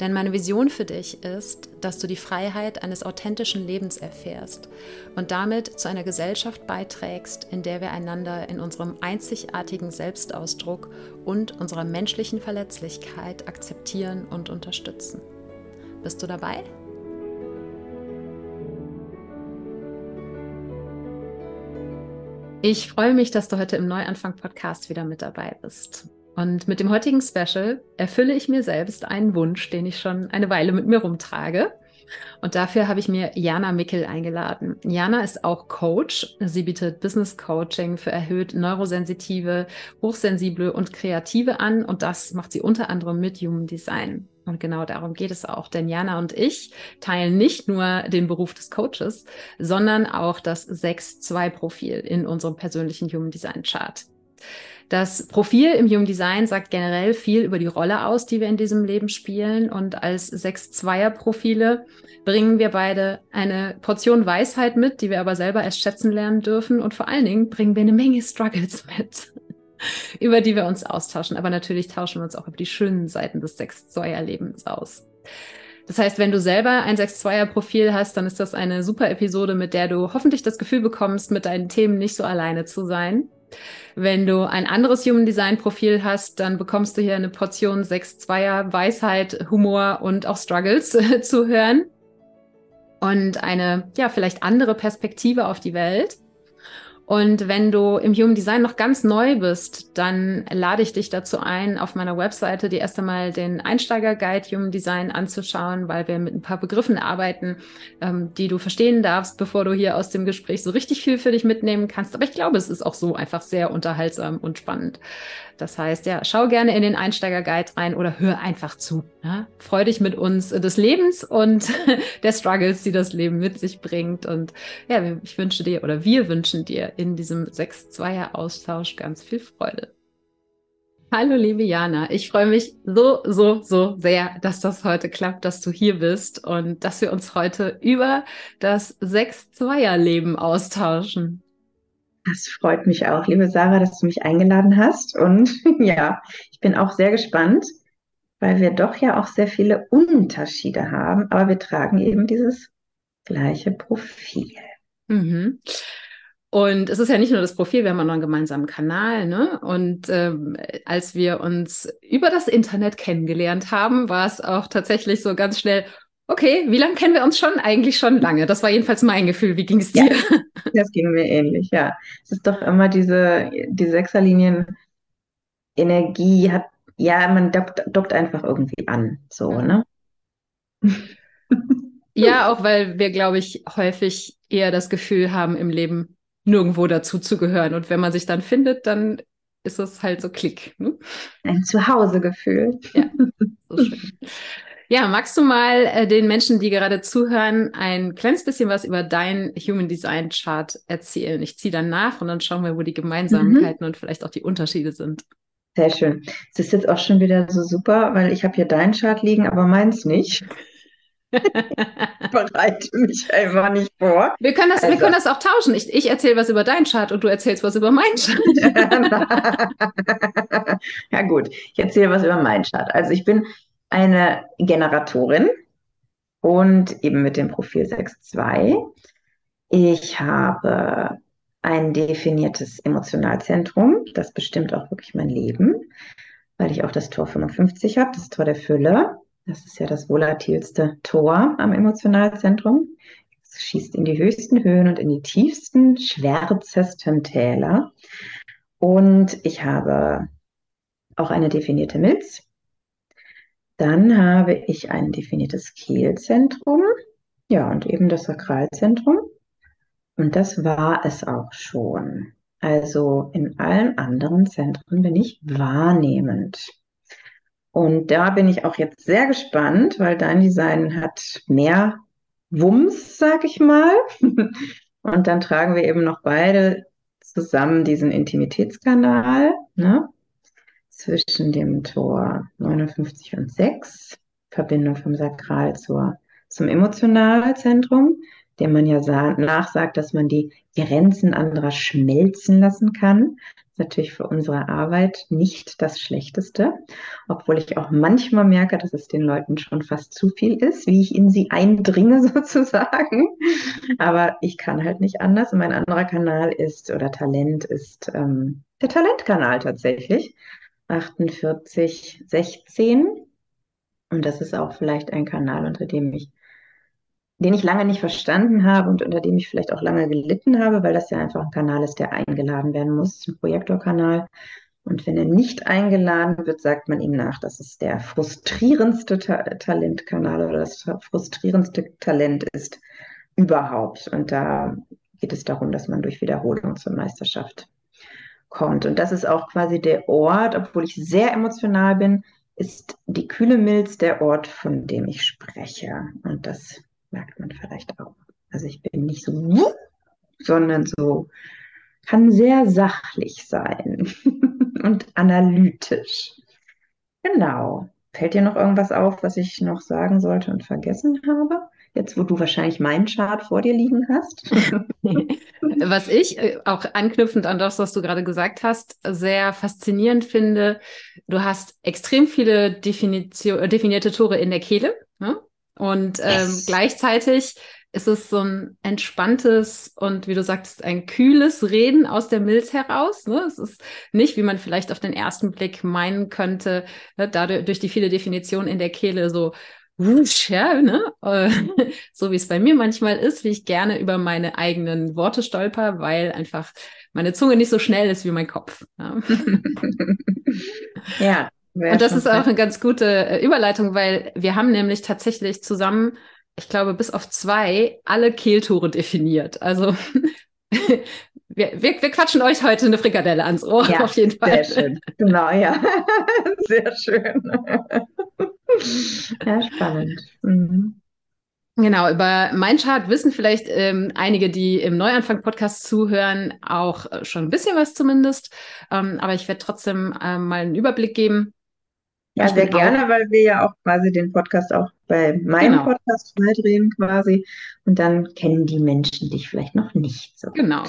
Denn meine Vision für dich ist, dass du die Freiheit eines authentischen Lebens erfährst und damit zu einer Gesellschaft beiträgst, in der wir einander in unserem einzigartigen Selbstausdruck und unserer menschlichen Verletzlichkeit akzeptieren und unterstützen. Bist du dabei? Ich freue mich, dass du heute im Neuanfang-Podcast wieder mit dabei bist. Und mit dem heutigen Special erfülle ich mir selbst einen Wunsch, den ich schon eine Weile mit mir rumtrage. Und dafür habe ich mir Jana Mickel eingeladen. Jana ist auch Coach. Sie bietet Business Coaching für erhöht neurosensitive, hochsensible und kreative an. Und das macht sie unter anderem mit Human Design. Und genau darum geht es auch. Denn Jana und ich teilen nicht nur den Beruf des Coaches, sondern auch das 6-2-Profil in unserem persönlichen Human Design Chart. Das Profil im Human Design sagt generell viel über die Rolle aus, die wir in diesem Leben spielen. Und als sechs Zweier-Profile bringen wir beide eine Portion Weisheit mit, die wir aber selber erst schätzen lernen dürfen. Und vor allen Dingen bringen wir eine Menge Struggles mit, über die wir uns austauschen. Aber natürlich tauschen wir uns auch über die schönen Seiten des sechs Zweier-Lebens aus. Das heißt, wenn du selber ein 6-2er-Profil hast, dann ist das eine super Episode, mit der du hoffentlich das Gefühl bekommst, mit deinen Themen nicht so alleine zu sein. Wenn du ein anderes Human Design Profil hast, dann bekommst du hier eine Portion 6-2er Weisheit, Humor und auch Struggles zu hören. Und eine, ja, vielleicht andere Perspektive auf die Welt. Und wenn du im Human Design noch ganz neu bist, dann lade ich dich dazu ein, auf meiner Webseite dir erst einmal den Einsteiger-Guide Human Design anzuschauen, weil wir mit ein paar Begriffen arbeiten, ähm, die du verstehen darfst, bevor du hier aus dem Gespräch so richtig viel für dich mitnehmen kannst. Aber ich glaube, es ist auch so einfach sehr unterhaltsam und spannend. Das heißt, ja, schau gerne in den Einsteiger-Guide rein oder hör einfach zu. Ja? Freu dich mit uns des Lebens und der Struggles, die das Leben mit sich bringt. Und ja, ich wünsche dir oder wir wünschen dir in diesem 6-2er-Austausch ganz viel Freude. Hallo, liebe Jana. Ich freue mich so, so, so sehr, dass das heute klappt, dass du hier bist und dass wir uns heute über das 6-2er-Leben austauschen. Das freut mich auch, liebe Sarah, dass du mich eingeladen hast. Und ja, ich bin auch sehr gespannt, weil wir doch ja auch sehr viele Unterschiede haben, aber wir tragen eben dieses gleiche Profil. Mhm. Und es ist ja nicht nur das Profil, wir haben auch noch einen gemeinsamen Kanal. Ne? Und ähm, als wir uns über das Internet kennengelernt haben, war es auch tatsächlich so ganz schnell, okay, wie lange kennen wir uns schon? Eigentlich schon lange. Das war jedenfalls mein Gefühl. Wie ging es dir? Ja, das ging mir ähnlich, ja. Es ist doch immer diese, die Sechserlinien Energie hat, ja, man dockt, dockt einfach irgendwie an, so, ja. ne? Ja, auch weil wir, glaube ich, häufig eher das Gefühl haben, im Leben nirgendwo dazu zu gehören. Und wenn man sich dann findet, dann ist es halt so Klick. Ne? Ein Zuhausegefühl. Ja, so schön. Ja, magst du mal äh, den Menschen, die gerade zuhören, ein kleines bisschen was über dein Human Design Chart erzählen? Ich ziehe dann nach und dann schauen wir, wo die Gemeinsamkeiten mhm. und vielleicht auch die Unterschiede sind. Sehr schön. Es ist jetzt auch schon wieder so super, weil ich habe hier dein Chart liegen, aber meins nicht. bereite mich einfach nicht vor. Wir können das, also. wir können das auch tauschen. Ich, ich erzähle was über deinen Chart und du erzählst was über meinen Chart. ja gut, ich erzähle was über meinen Chart. Also ich bin eine Generatorin und eben mit dem Profil 6.2. Ich habe ein definiertes Emotionalzentrum, das bestimmt auch wirklich mein Leben, weil ich auch das Tor 55 habe, das Tor der Fülle. Das ist ja das volatilste Tor am Emotionalzentrum. Es schießt in die höchsten Höhen und in die tiefsten, schwärzesten Täler. Und ich habe auch eine definierte Milz. Dann habe ich ein definiertes Kehlzentrum. Ja, und eben das Sakralzentrum. Und das war es auch schon. Also in allen anderen Zentren bin ich wahrnehmend. Und da bin ich auch jetzt sehr gespannt, weil dein Design hat mehr Wumms, sag ich mal. Und dann tragen wir eben noch beide zusammen diesen Intimitätskanal ne? zwischen dem Tor 59 und 6, Verbindung vom Sakral zur, zum Emotionalzentrum, dem man ja nachsagt, dass man die Grenzen anderer schmelzen lassen kann ist natürlich für unsere Arbeit nicht das Schlechteste, obwohl ich auch manchmal merke, dass es den Leuten schon fast zu viel ist, wie ich in sie eindringe sozusagen. Aber ich kann halt nicht anders. Und mein anderer Kanal ist, oder Talent ist ähm, der Talentkanal tatsächlich. 48, 16. Und das ist auch vielleicht ein Kanal, unter dem ich den ich lange nicht verstanden habe und unter dem ich vielleicht auch lange gelitten habe, weil das ja einfach ein Kanal ist, der eingeladen werden muss, ein Projektorkanal. Und wenn er nicht eingeladen wird, sagt man ihm nach, dass es der frustrierendste Ta Talentkanal oder das frustrierendste Talent ist überhaupt. Und da geht es darum, dass man durch Wiederholung zur Meisterschaft kommt. Und das ist auch quasi der Ort, obwohl ich sehr emotional bin, ist die kühle Milz der Ort, von dem ich spreche. Und das merkt man vielleicht auch. Also ich bin nicht so, sondern so, kann sehr sachlich sein und analytisch. Genau. Fällt dir noch irgendwas auf, was ich noch sagen sollte und vergessen habe? Jetzt, wo du wahrscheinlich meinen Chart vor dir liegen hast. was ich äh, auch anknüpfend an das, was du gerade gesagt hast, sehr faszinierend finde, du hast extrem viele Definition, definierte Tore in der Kehle. Und ähm, yes. gleichzeitig ist es so ein entspanntes und wie du sagst, ein kühles Reden aus der Milz heraus. Ne? Es ist nicht, wie man vielleicht auf den ersten Blick meinen könnte, ne? dadurch durch die viele Definitionen in der Kehle so wusch, ja, ne? Äh, so wie es bei mir manchmal ist, wie ich gerne über meine eigenen Worte stolper, weil einfach meine Zunge nicht so schnell ist wie mein Kopf. Ja. ja und das ist auch eine ganz gute äh, Überleitung, weil wir haben nämlich tatsächlich zusammen, ich glaube, bis auf zwei alle Kehltore definiert. Also wir, wir, wir quatschen euch heute eine Frikadelle ans Ohr, ja, auf jeden Fall. Sehr schön. Genau, ja. sehr schön. ja, spannend. Mhm. Genau, über mein Chart wissen vielleicht ähm, einige, die im Neuanfang-Podcast zuhören, auch äh, schon ein bisschen was zumindest. Ähm, aber ich werde trotzdem äh, mal einen Überblick geben. Ja, sehr gerne, weil wir ja auch quasi den Podcast auch bei meinem genau. Podcast drehen quasi. Und dann kennen die Menschen dich vielleicht noch nicht so. Genau.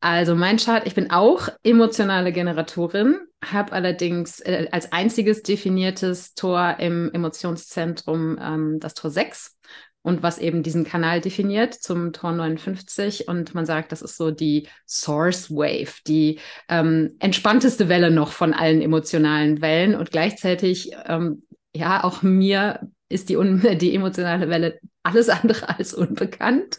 Also mein Chart, ich bin auch emotionale Generatorin, habe allerdings äh, als einziges definiertes Tor im Emotionszentrum ähm, das Tor 6 und was eben diesen Kanal definiert zum Tor 59. Und man sagt, das ist so die Source Wave, die ähm, entspannteste Welle noch von allen emotionalen Wellen. Und gleichzeitig, ähm, ja, auch mir ist die, die emotionale Welle alles andere als unbekannt.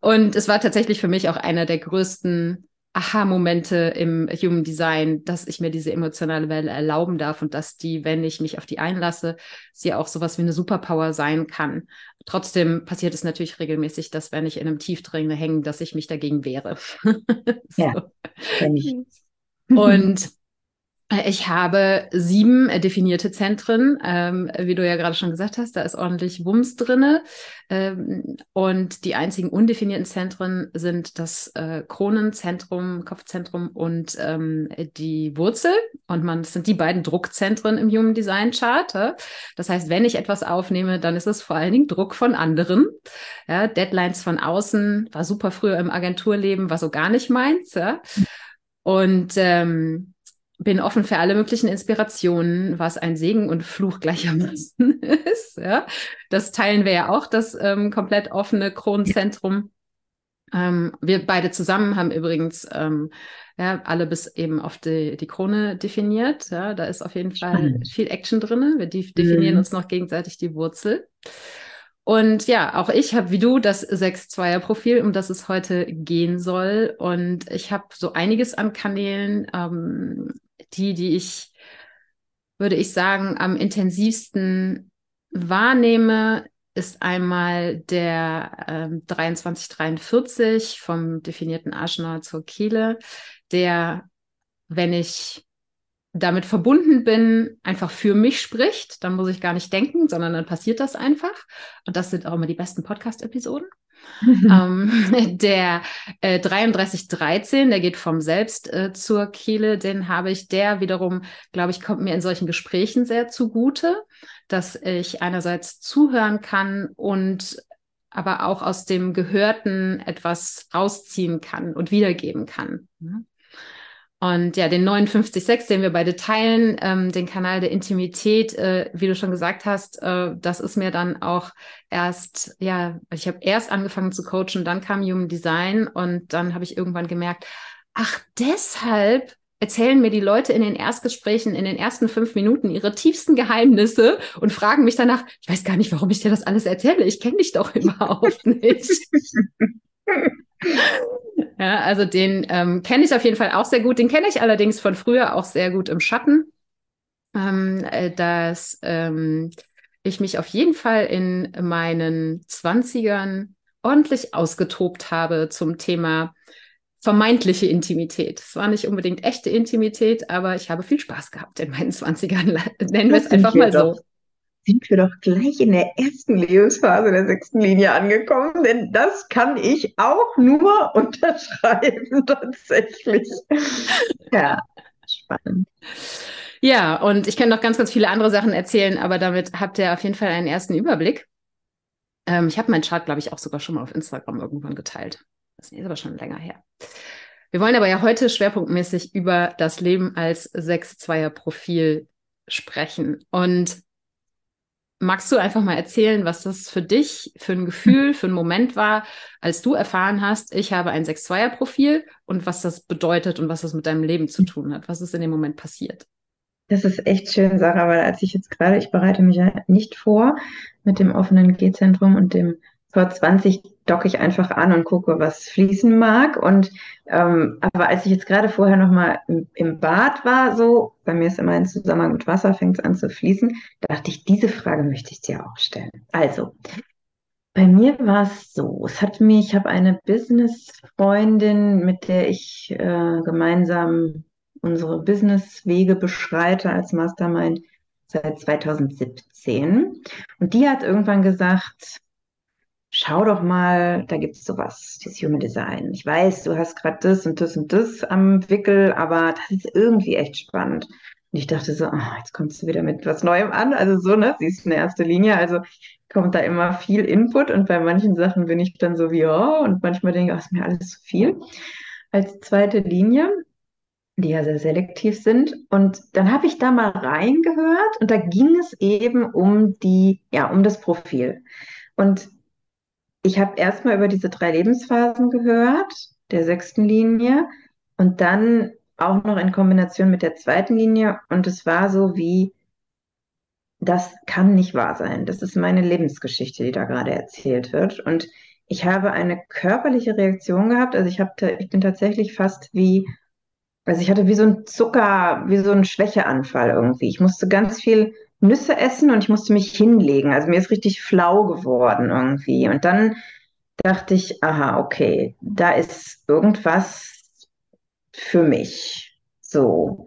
Und es war tatsächlich für mich auch einer der größten Aha-Momente im Human Design, dass ich mir diese emotionale Welle erlauben darf und dass die, wenn ich mich auf die einlasse, sie auch sowas wie eine Superpower sein kann. Trotzdem passiert es natürlich regelmäßig, dass wenn ich in einem Tiefdringende hänge, dass ich mich dagegen wehre. so. Ja, ich. Und ich habe sieben definierte Zentren, ähm, wie du ja gerade schon gesagt hast, da ist ordentlich Wumms drinne. Ähm, und die einzigen undefinierten Zentren sind das äh, Kronenzentrum, Kopfzentrum und ähm, die Wurzel. Und man, das sind die beiden Druckzentren im Human Design Chart. Ja? Das heißt, wenn ich etwas aufnehme, dann ist es vor allen Dingen Druck von anderen. Ja? Deadlines von außen war super früher im Agenturleben, war so gar nicht meins. Ja? Und ähm, bin offen für alle möglichen Inspirationen, was ein Segen und Fluch gleichermaßen ist. Ja? Das teilen wir ja auch, das ähm, komplett offene Kronenzentrum. Ähm, wir beide zusammen haben übrigens ähm, ja, alle bis eben auf die, die Krone definiert. Ja? Da ist auf jeden Fall viel Action drin. Wir definieren mhm. uns noch gegenseitig die Wurzel. Und ja, auch ich habe wie du das 6-2er-Profil, um das es heute gehen soll. Und ich habe so einiges an Kanälen, ähm, die, die ich, würde ich sagen, am intensivsten wahrnehme, ist einmal der ähm, 2343 vom definierten Aschenauer zur Kehle, der, wenn ich damit verbunden bin, einfach für mich spricht, dann muss ich gar nicht denken, sondern dann passiert das einfach. Und das sind auch immer die besten Podcast-Episoden. ähm, der äh, 3313, der geht vom Selbst äh, zur Kehle, den habe ich, der wiederum, glaube ich, kommt mir in solchen Gesprächen sehr zugute, dass ich einerseits zuhören kann und aber auch aus dem Gehörten etwas rausziehen kann und wiedergeben kann. Mhm. Und ja, den 59.6, den wir beide teilen, ähm, den Kanal der Intimität, äh, wie du schon gesagt hast, äh, das ist mir dann auch erst, ja, ich habe erst angefangen zu coachen, dann kam Human Design und dann habe ich irgendwann gemerkt, ach, deshalb erzählen mir die Leute in den Erstgesprächen in den ersten fünf Minuten ihre tiefsten Geheimnisse und fragen mich danach, ich weiß gar nicht, warum ich dir das alles erzähle, ich kenne dich doch überhaupt nicht. Ja, also den ähm, kenne ich auf jeden Fall auch sehr gut. Den kenne ich allerdings von früher auch sehr gut im Schatten. Ähm, äh, dass ähm, ich mich auf jeden Fall in meinen Zwanzigern ordentlich ausgetobt habe zum Thema vermeintliche Intimität. Es war nicht unbedingt echte Intimität, aber ich habe viel Spaß gehabt in meinen Zwanzigern. Nennen wir es einfach mal so sind wir doch gleich in der ersten Lebensphase der sechsten Linie angekommen, denn das kann ich auch nur unterschreiben tatsächlich. Ja, spannend. Ja, und ich kann noch ganz, ganz viele andere Sachen erzählen, aber damit habt ihr auf jeden Fall einen ersten Überblick. Ähm, ich habe meinen Chart, glaube ich, auch sogar schon mal auf Instagram irgendwann geteilt. Das ist aber schon länger her. Wir wollen aber ja heute schwerpunktmäßig über das Leben als 6-2er-Profil sprechen. Und Magst du einfach mal erzählen, was das für dich für ein Gefühl, für einen Moment war, als du erfahren hast, ich habe ein 6-2er-Profil und was das bedeutet und was das mit deinem Leben zu tun hat? Was ist in dem Moment passiert? Das ist echt schön, Sarah, weil als ich jetzt gerade, ich bereite mich ja nicht vor mit dem offenen G-Zentrum und dem vor 20 docke ich einfach an und gucke, was fließen mag. Und ähm, aber als ich jetzt gerade vorher nochmal im, im Bad war, so, bei mir ist immer ein Zusammenhang mit Wasser, fängt es an zu fließen, dachte ich, diese Frage möchte ich dir auch stellen. Also, bei mir war es so, es hat mich, ich habe eine Business-Freundin, mit der ich äh, gemeinsam unsere Business-Wege beschreite als Mastermind seit 2017. Und die hat irgendwann gesagt, schau doch mal, da gibt es sowas, das Human Design. Ich weiß, du hast gerade das und das und das am Wickel, aber das ist irgendwie echt spannend. Und ich dachte so, oh, jetzt kommst du wieder mit was Neuem an. Also so, ne? Sie ist in der Linie, also kommt da immer viel Input und bei manchen Sachen bin ich dann so wie, oh, und manchmal denke ich, oh, ist mir alles zu viel. Als zweite Linie, die ja sehr selektiv sind. Und dann habe ich da mal reingehört und da ging es eben um die, ja, um das Profil. Und ich habe erstmal über diese drei Lebensphasen gehört, der sechsten Linie, und dann auch noch in Kombination mit der zweiten Linie. Und es war so wie, das kann nicht wahr sein. Das ist meine Lebensgeschichte, die da gerade erzählt wird. Und ich habe eine körperliche Reaktion gehabt. Also ich habe, ich bin tatsächlich fast wie, also ich hatte wie so ein Zucker, wie so ein Schwächeanfall irgendwie. Ich musste ganz viel Nüsse essen und ich musste mich hinlegen. Also mir ist richtig flau geworden irgendwie. Und dann dachte ich, aha, okay, da ist irgendwas für mich. So.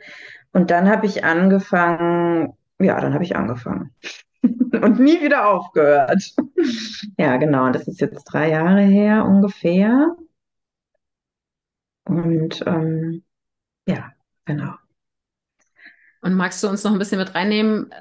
Und dann habe ich angefangen, ja, dann habe ich angefangen. und nie wieder aufgehört. ja, genau. Und das ist jetzt drei Jahre her ungefähr. Und ähm, ja, genau. Und magst du uns noch ein bisschen mit reinnehmen,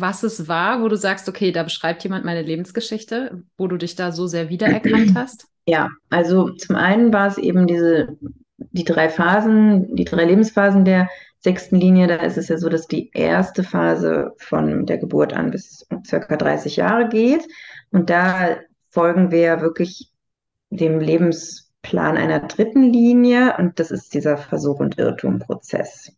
was es war, wo du sagst, okay, da beschreibt jemand meine Lebensgeschichte, wo du dich da so sehr wiedererkannt hast? Ja, also zum einen war es eben diese, die drei Phasen, die drei Lebensphasen der sechsten Linie. Da ist es ja so, dass die erste Phase von der Geburt an bis circa 30 Jahre geht. Und da folgen wir wirklich dem Lebensplan einer dritten Linie. Und das ist dieser Versuch- und Irrtum-Prozess.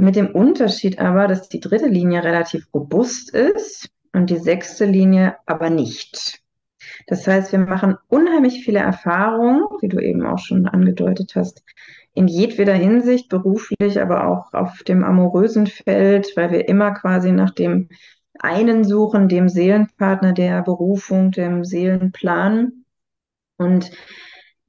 Mit dem Unterschied aber, dass die dritte Linie relativ robust ist und die sechste Linie aber nicht. Das heißt, wir machen unheimlich viele Erfahrungen, wie du eben auch schon angedeutet hast, in jedweder Hinsicht, beruflich, aber auch auf dem amorösen Feld, weil wir immer quasi nach dem einen suchen, dem Seelenpartner, der Berufung, dem Seelenplan. Und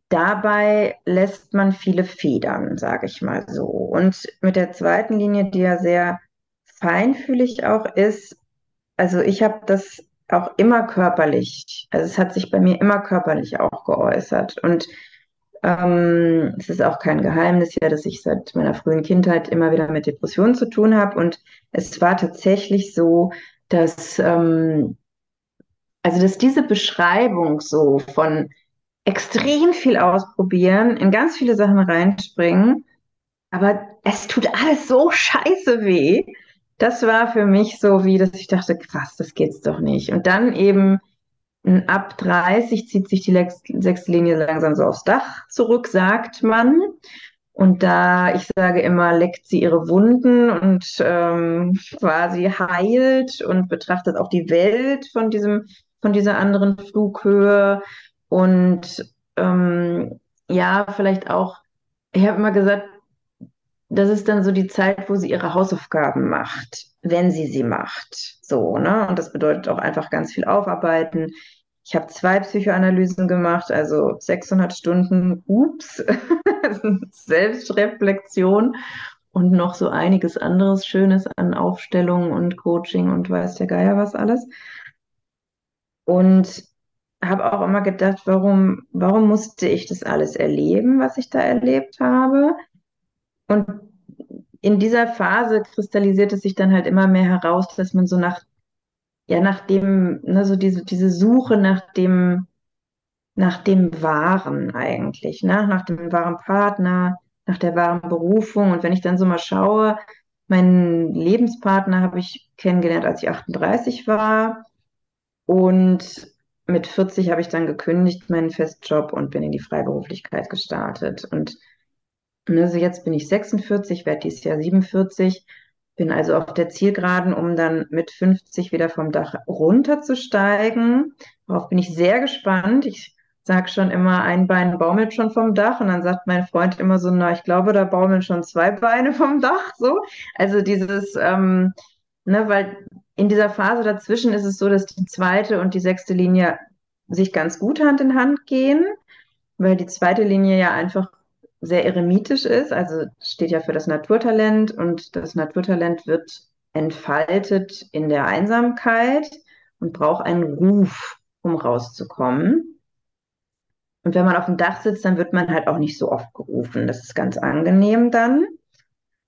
dabei lässt man viele Federn, sage ich mal so. Und mit der zweiten Linie, die ja sehr feinfühlig auch ist, also ich habe das auch immer körperlich, also es hat sich bei mir immer körperlich auch geäußert. Und ähm, es ist auch kein Geheimnis ja, dass ich seit meiner frühen Kindheit immer wieder mit Depressionen zu tun habe. Und es war tatsächlich so, dass, ähm, also dass diese Beschreibung so von extrem viel ausprobieren, in ganz viele Sachen reinspringen, aber es tut alles so scheiße weh. Das war für mich so wie, dass ich dachte, krass, das geht's doch nicht. Und dann eben ab 30 zieht sich die sechste Linie langsam so aufs Dach zurück, sagt man. Und da, ich sage immer, leckt sie ihre Wunden und ähm, quasi heilt und betrachtet auch die Welt von diesem, von dieser anderen Flughöhe. Und ähm, ja, vielleicht auch, ich habe immer gesagt, das ist dann so die Zeit, wo sie ihre Hausaufgaben macht, wenn sie sie macht. So, ne? Und das bedeutet auch einfach ganz viel aufarbeiten. Ich habe zwei Psychoanalysen gemacht, also 600 Stunden, ups, Selbstreflexion und noch so einiges anderes Schönes an Aufstellung und Coaching und weiß der Geier was alles. Und habe auch immer gedacht, warum, warum musste ich das alles erleben, was ich da erlebt habe? Und in dieser Phase kristallisiert es sich dann halt immer mehr heraus, dass man so nach, ja, nach dem, ne, so diese, diese Suche nach dem, nach dem Wahren eigentlich, ne? nach dem wahren Partner, nach der wahren Berufung. Und wenn ich dann so mal schaue, meinen Lebenspartner habe ich kennengelernt, als ich 38 war. Und mit 40 habe ich dann gekündigt, meinen Festjob und bin in die Freiberuflichkeit gestartet. Und also jetzt bin ich 46, werde dieses Jahr 47, bin also auf der Zielgeraden, um dann mit 50 wieder vom Dach runterzusteigen. Darauf bin ich sehr gespannt. Ich sage schon immer, ein Bein baumelt schon vom Dach und dann sagt mein Freund immer so, na, ich glaube, da baumeln schon zwei Beine vom Dach. So, also dieses, ähm, ne, weil in dieser Phase dazwischen ist es so, dass die zweite und die sechste Linie sich ganz gut Hand in Hand gehen, weil die zweite Linie ja einfach sehr eremitisch ist, also steht ja für das Naturtalent und das Naturtalent wird entfaltet in der Einsamkeit und braucht einen Ruf, um rauszukommen. Und wenn man auf dem Dach sitzt, dann wird man halt auch nicht so oft gerufen. Das ist ganz angenehm dann.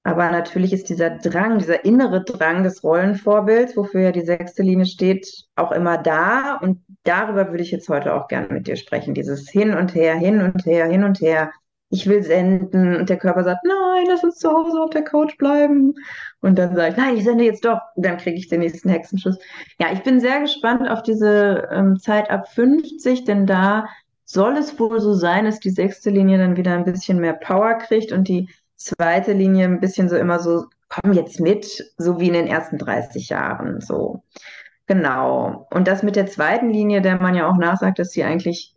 Aber natürlich ist dieser Drang, dieser innere Drang des Rollenvorbilds, wofür ja die sechste Linie steht, auch immer da. Und darüber würde ich jetzt heute auch gerne mit dir sprechen. Dieses Hin und Her, hin und her, hin und her. Ich will senden. Und der Körper sagt, nein, lass uns zu Hause auf der Couch bleiben. Und dann sage ich, nein, ich sende jetzt doch. Und dann kriege ich den nächsten Hexenschuss. Ja, ich bin sehr gespannt auf diese ähm, Zeit ab 50, denn da soll es wohl so sein, dass die sechste Linie dann wieder ein bisschen mehr Power kriegt und die zweite Linie ein bisschen so immer so, komm jetzt mit, so wie in den ersten 30 Jahren, so. Genau. Und das mit der zweiten Linie, der man ja auch nachsagt, dass sie eigentlich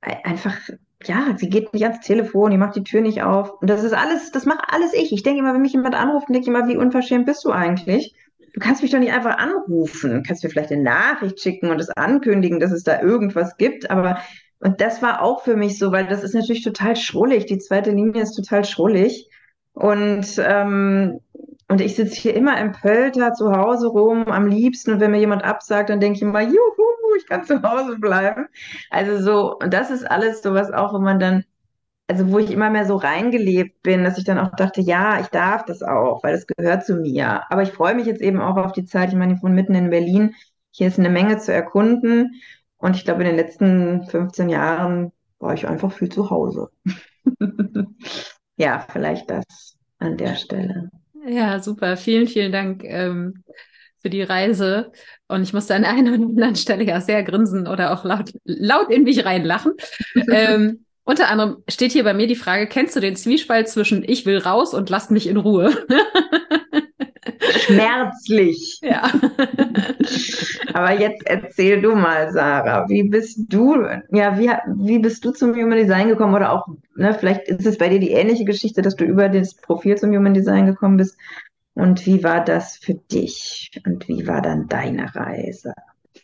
einfach, ja, sie geht nicht ans Telefon, die macht die Tür nicht auf. Und das ist alles, das macht alles ich. Ich denke immer, wenn mich jemand anruft, denke ich immer, wie unverschämt bist du eigentlich? Du kannst mich doch nicht einfach anrufen. Du kannst mir vielleicht eine Nachricht schicken und es ankündigen, dass es da irgendwas gibt, aber und das war auch für mich so, weil das ist natürlich total schrullig. Die zweite Linie ist total schrullig. Und, ähm, und ich sitze hier immer im Pölter zu Hause rum, am liebsten. Und wenn mir jemand absagt, dann denke ich immer, juhu, ich kann zu Hause bleiben. Also so, und das ist alles so was auch, wo man dann, also wo ich immer mehr so reingelebt bin, dass ich dann auch dachte, ja, ich darf das auch, weil das gehört zu mir. Aber ich freue mich jetzt eben auch auf die Zeit. Ich meine, ich wohne mitten in Berlin. Hier ist eine Menge zu erkunden. Und ich glaube, in den letzten 15 Jahren war ich einfach viel zu Hause. ja, vielleicht das an der Stelle. Ja, super. Vielen, vielen Dank ähm, für die Reise. Und ich musste an einer oder anderen Stelle ja sehr grinsen oder auch laut, laut in mich reinlachen. ähm, unter anderem steht hier bei mir die Frage, kennst du den Zwiespalt zwischen ich will raus und lass mich in Ruhe? Schmerzlich. Ja. Aber jetzt erzähl du mal, Sarah, wie bist du, ja, wie, wie bist du zum Human Design gekommen oder auch, ne, vielleicht ist es bei dir die ähnliche Geschichte, dass du über das Profil zum Human Design gekommen bist. Und wie war das für dich? Und wie war dann deine Reise?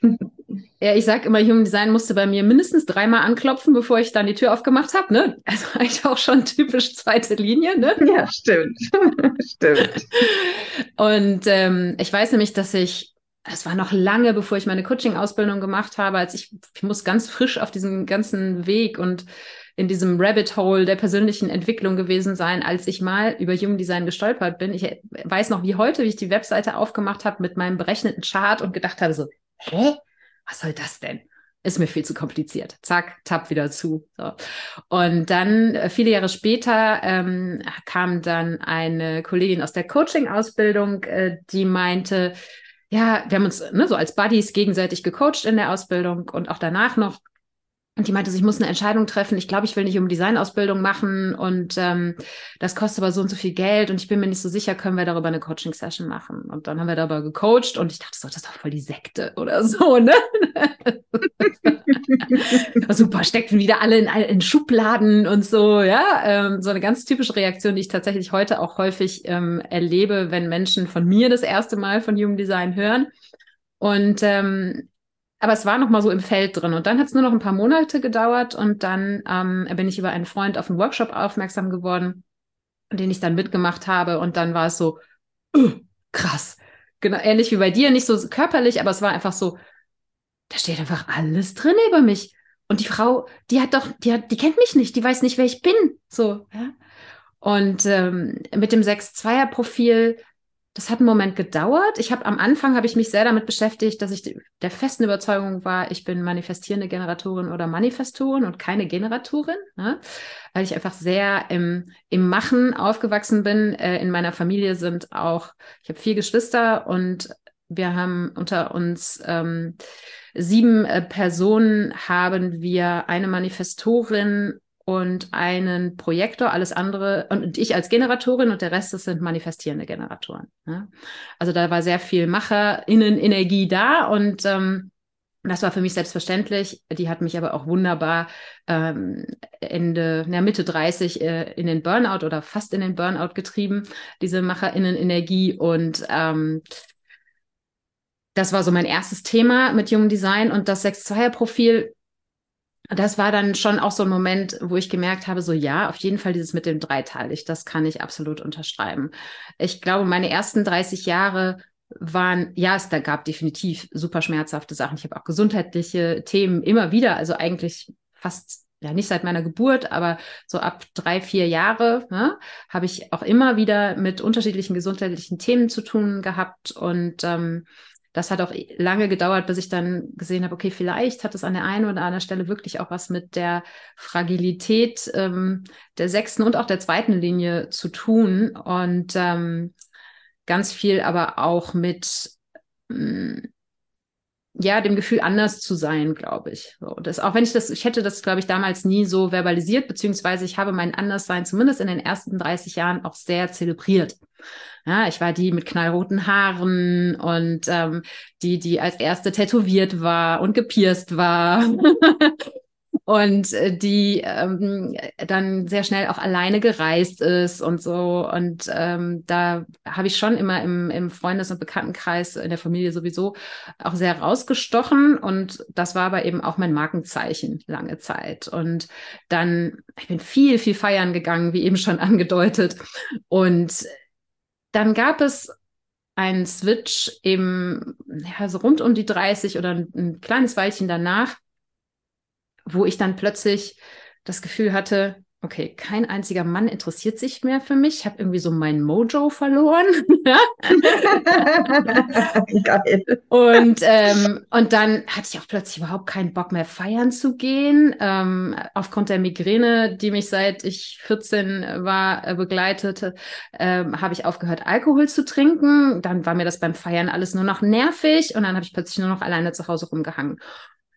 Ja, ich sag immer, Human Design musste bei mir mindestens dreimal anklopfen, bevor ich dann die Tür aufgemacht habe. Ne? Also eigentlich auch schon typisch zweite Linie. Ne? Ja, stimmt. stimmt. Und ähm, ich weiß nämlich, dass ich, es war noch lange, bevor ich meine Coaching-Ausbildung gemacht habe, als ich, ich muss ganz frisch auf diesem ganzen Weg und in diesem Rabbit Hole der persönlichen Entwicklung gewesen sein, als ich mal über Human Design gestolpert bin. Ich weiß noch wie heute, wie ich die Webseite aufgemacht habe mit meinem berechneten Chart und gedacht habe so, hä? Was soll das denn? Ist mir viel zu kompliziert. Zack, tapp wieder zu. So. Und dann, äh, viele Jahre später, ähm, kam dann eine Kollegin aus der Coaching-Ausbildung, äh, die meinte, ja, wir haben uns ne, so als Buddies gegenseitig gecoacht in der Ausbildung und auch danach noch. Und die meinte, ich muss eine Entscheidung treffen. Ich glaube, ich will nicht um Designausbildung machen und ähm, das kostet aber so und so viel Geld und ich bin mir nicht so sicher, können wir darüber eine Coaching-Session machen. Und dann haben wir darüber gecoacht und ich dachte so, das ist doch voll die Sekte oder so, ne? Super, steckten wieder alle in, in Schubladen und so, ja. Ähm, so eine ganz typische Reaktion, die ich tatsächlich heute auch häufig ähm, erlebe, wenn Menschen von mir das erste Mal von Human Design hören. Und ähm, aber es war noch mal so im Feld drin. Und dann hat es nur noch ein paar Monate gedauert und dann ähm, bin ich über einen Freund auf einen Workshop aufmerksam geworden, den ich dann mitgemacht habe. Und dann war es so, krass. Genau, ähnlich wie bei dir, nicht so körperlich, aber es war einfach so, da steht einfach alles drin über mich. Und die Frau, die hat doch, die hat, die kennt mich nicht, die weiß nicht, wer ich bin. So, ja. Und ähm, mit dem 6-2er-Profil das hat einen Moment gedauert. Ich habe am Anfang habe ich mich sehr damit beschäftigt, dass ich der festen Überzeugung war, ich bin manifestierende Generatorin oder Manifestorin und keine Generatorin, ne? weil ich einfach sehr im, im Machen aufgewachsen bin. Äh, in meiner Familie sind auch, ich habe vier Geschwister und wir haben unter uns ähm, sieben äh, Personen haben wir eine Manifestorin und einen Projektor, alles andere und ich als Generatorin und der Rest das sind manifestierende Generatoren. Ne? Also da war sehr viel Macherinnen-Energie da und ähm, das war für mich selbstverständlich. Die hat mich aber auch wunderbar ähm, Ende, na, Mitte 30 äh, in den Burnout oder fast in den Burnout getrieben, diese Macherinnen-Energie und ähm, das war so mein erstes Thema mit Human Design und das 6-2er-Profil das war dann schon auch so ein Moment, wo ich gemerkt habe, so ja, auf jeden Fall dieses mit dem dreiteilig, das kann ich absolut unterschreiben. Ich glaube, meine ersten 30 Jahre waren, ja, es da gab definitiv super schmerzhafte Sachen. Ich habe auch gesundheitliche Themen immer wieder, also eigentlich fast ja nicht seit meiner Geburt, aber so ab drei, vier Jahre ne, habe ich auch immer wieder mit unterschiedlichen gesundheitlichen Themen zu tun gehabt und ähm, das hat auch lange gedauert, bis ich dann gesehen habe, okay, vielleicht hat es an der einen oder anderen Stelle wirklich auch was mit der Fragilität ähm, der sechsten und auch der zweiten Linie zu tun. Und ähm, ganz viel aber auch mit mh, mm, ja, dem Gefühl, anders zu sein, glaube ich. So, das, auch wenn ich das, ich hätte das, glaube ich, damals nie so verbalisiert, beziehungsweise ich habe mein Anderssein zumindest in den ersten 30 Jahren auch sehr zelebriert. Ja, ich war die mit knallroten Haaren und ähm, die, die als erste tätowiert war und gepierst war. und äh, die ähm, dann sehr schnell auch alleine gereist ist und so. Und ähm, da habe ich schon immer im, im Freundes- und Bekanntenkreis, in der Familie sowieso auch sehr rausgestochen. Und das war aber eben auch mein Markenzeichen lange Zeit. Und dann, ich bin viel, viel feiern gegangen, wie eben schon angedeutet. Und dann gab es einen Switch im, ja, so rund um die 30 oder ein, ein kleines Weilchen danach, wo ich dann plötzlich das Gefühl hatte, okay, kein einziger Mann interessiert sich mehr für mich. Ich habe irgendwie so mein Mojo verloren. Geil. Und, ähm, und dann hatte ich auch plötzlich überhaupt keinen Bock mehr feiern zu gehen. Ähm, aufgrund der Migräne, die mich seit ich 14 war äh, begleitete, ähm, habe ich aufgehört, Alkohol zu trinken. Dann war mir das beim Feiern alles nur noch nervig und dann habe ich plötzlich nur noch alleine zu Hause rumgehangen.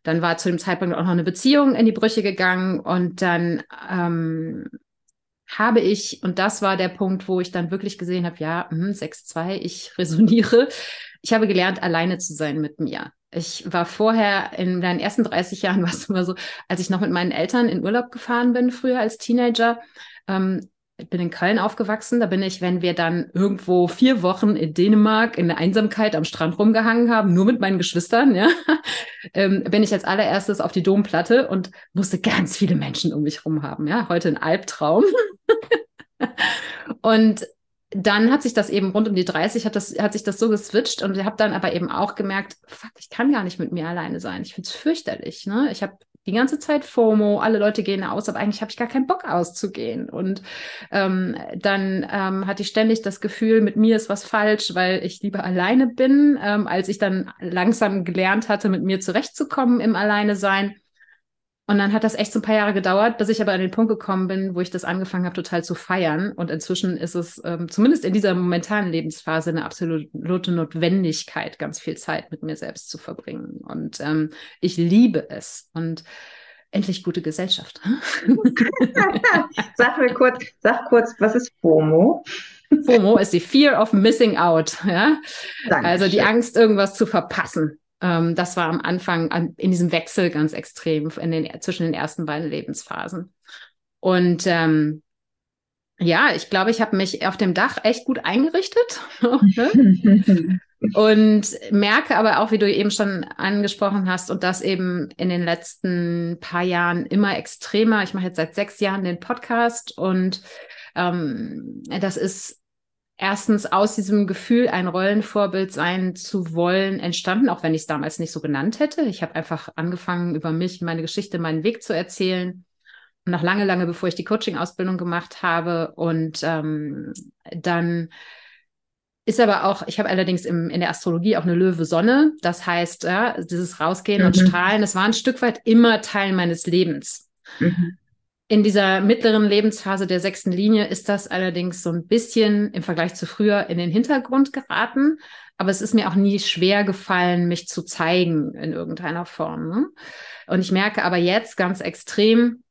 Dann war zu dem Zeitpunkt auch noch eine Beziehung in die Brüche gegangen und dann ähm, habe ich, und das war der Punkt, wo ich dann wirklich gesehen habe, ja, 6-2, hm, ich resoniere. Ich habe gelernt, alleine zu sein mit mir. Ich war vorher in meinen ersten 30 Jahren, war es immer so, als ich noch mit meinen Eltern in Urlaub gefahren bin, früher als Teenager, ähm, bin in Köln aufgewachsen. Da bin ich, wenn wir dann irgendwo vier Wochen in Dänemark in der Einsamkeit am Strand rumgehangen haben, nur mit meinen Geschwistern, ja, ähm, bin ich als allererstes auf die Domplatte und musste ganz viele Menschen um mich rum haben. Ja, heute ein Albtraum. und dann hat sich das eben rund um die 30 hat, das, hat sich das so geswitcht und ich habe dann aber eben auch gemerkt, fuck, ich kann gar nicht mit mir alleine sein. Ich finde es fürchterlich. Ne? Ich habe die ganze Zeit FOMO, alle Leute gehen aus, aber eigentlich habe ich gar keinen Bock auszugehen. Und ähm, dann ähm, hatte ich ständig das Gefühl, mit mir ist was falsch, weil ich lieber alleine bin, ähm, als ich dann langsam gelernt hatte, mit mir zurechtzukommen im Alleine sein und dann hat das echt so ein paar Jahre gedauert, bis ich aber an den Punkt gekommen bin, wo ich das angefangen habe, total zu feiern. Und inzwischen ist es ähm, zumindest in dieser momentanen Lebensphase eine absolute Notwendigkeit, ganz viel Zeit mit mir selbst zu verbringen. Und ähm, ich liebe es. Und endlich gute Gesellschaft. sag mir kurz, sag kurz, was ist FOMO? FOMO ist die Fear of Missing Out. Ja? Also die Angst, irgendwas zu verpassen. Ähm, das war am Anfang an, in diesem Wechsel ganz extrem in den, zwischen den ersten beiden Lebensphasen. Und ähm, ja, ich glaube, ich habe mich auf dem Dach echt gut eingerichtet. und merke aber auch, wie du eben schon angesprochen hast, und das eben in den letzten paar Jahren immer extremer. Ich mache jetzt seit sechs Jahren den Podcast und ähm, das ist erstens aus diesem Gefühl, ein Rollenvorbild sein zu wollen, entstanden, auch wenn ich es damals nicht so genannt hätte. Ich habe einfach angefangen, über mich, meine Geschichte, meinen Weg zu erzählen. Noch lange, lange bevor ich die Coaching-Ausbildung gemacht habe. Und ähm, dann ist aber auch, ich habe allerdings im, in der Astrologie auch eine Löwe-Sonne. Das heißt, ja, dieses Rausgehen mhm. und Strahlen, das war ein Stück weit immer Teil meines Lebens. Mhm. In dieser mittleren Lebensphase der sechsten Linie ist das allerdings so ein bisschen im Vergleich zu früher in den Hintergrund geraten. Aber es ist mir auch nie schwer gefallen, mich zu zeigen in irgendeiner Form. Ne? Und ich merke aber jetzt ganz extrem,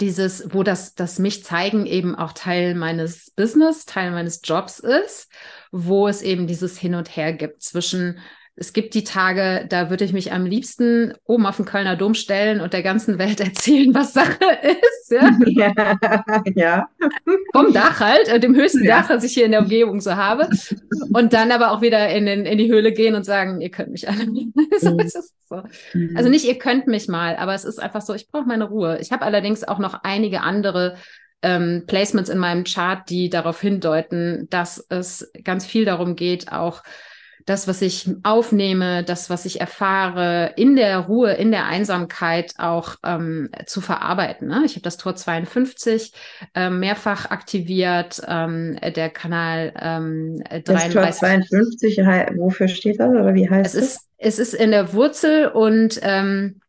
dieses, wo das, das mich zeigen eben auch Teil meines Business, Teil meines Jobs ist, wo es eben dieses Hin und Her gibt zwischen es gibt die Tage, da würde ich mich am liebsten oben auf den Kölner Dom stellen und der ganzen Welt erzählen, was Sache ist. Ja, ja. ja. Vom Dach halt, äh, dem höchsten ja. Dach, das ich hier in der Umgebung so habe. Und dann aber auch wieder in, den, in die Höhle gehen und sagen, ihr könnt mich alle. so, mhm. so. Mhm. Also nicht, ihr könnt mich mal, aber es ist einfach so, ich brauche meine Ruhe. Ich habe allerdings auch noch einige andere ähm, Placements in meinem Chart, die darauf hindeuten, dass es ganz viel darum geht, auch das, was ich aufnehme, das, was ich erfahre, in der Ruhe, in der Einsamkeit auch ähm, zu verarbeiten. Ne? Ich habe das Tor 52 äh, mehrfach aktiviert, ähm, der Kanal ähm, 33. Das Tor 52, wofür steht das oder wie heißt es? Es ist, es ist in der Wurzel und ähm,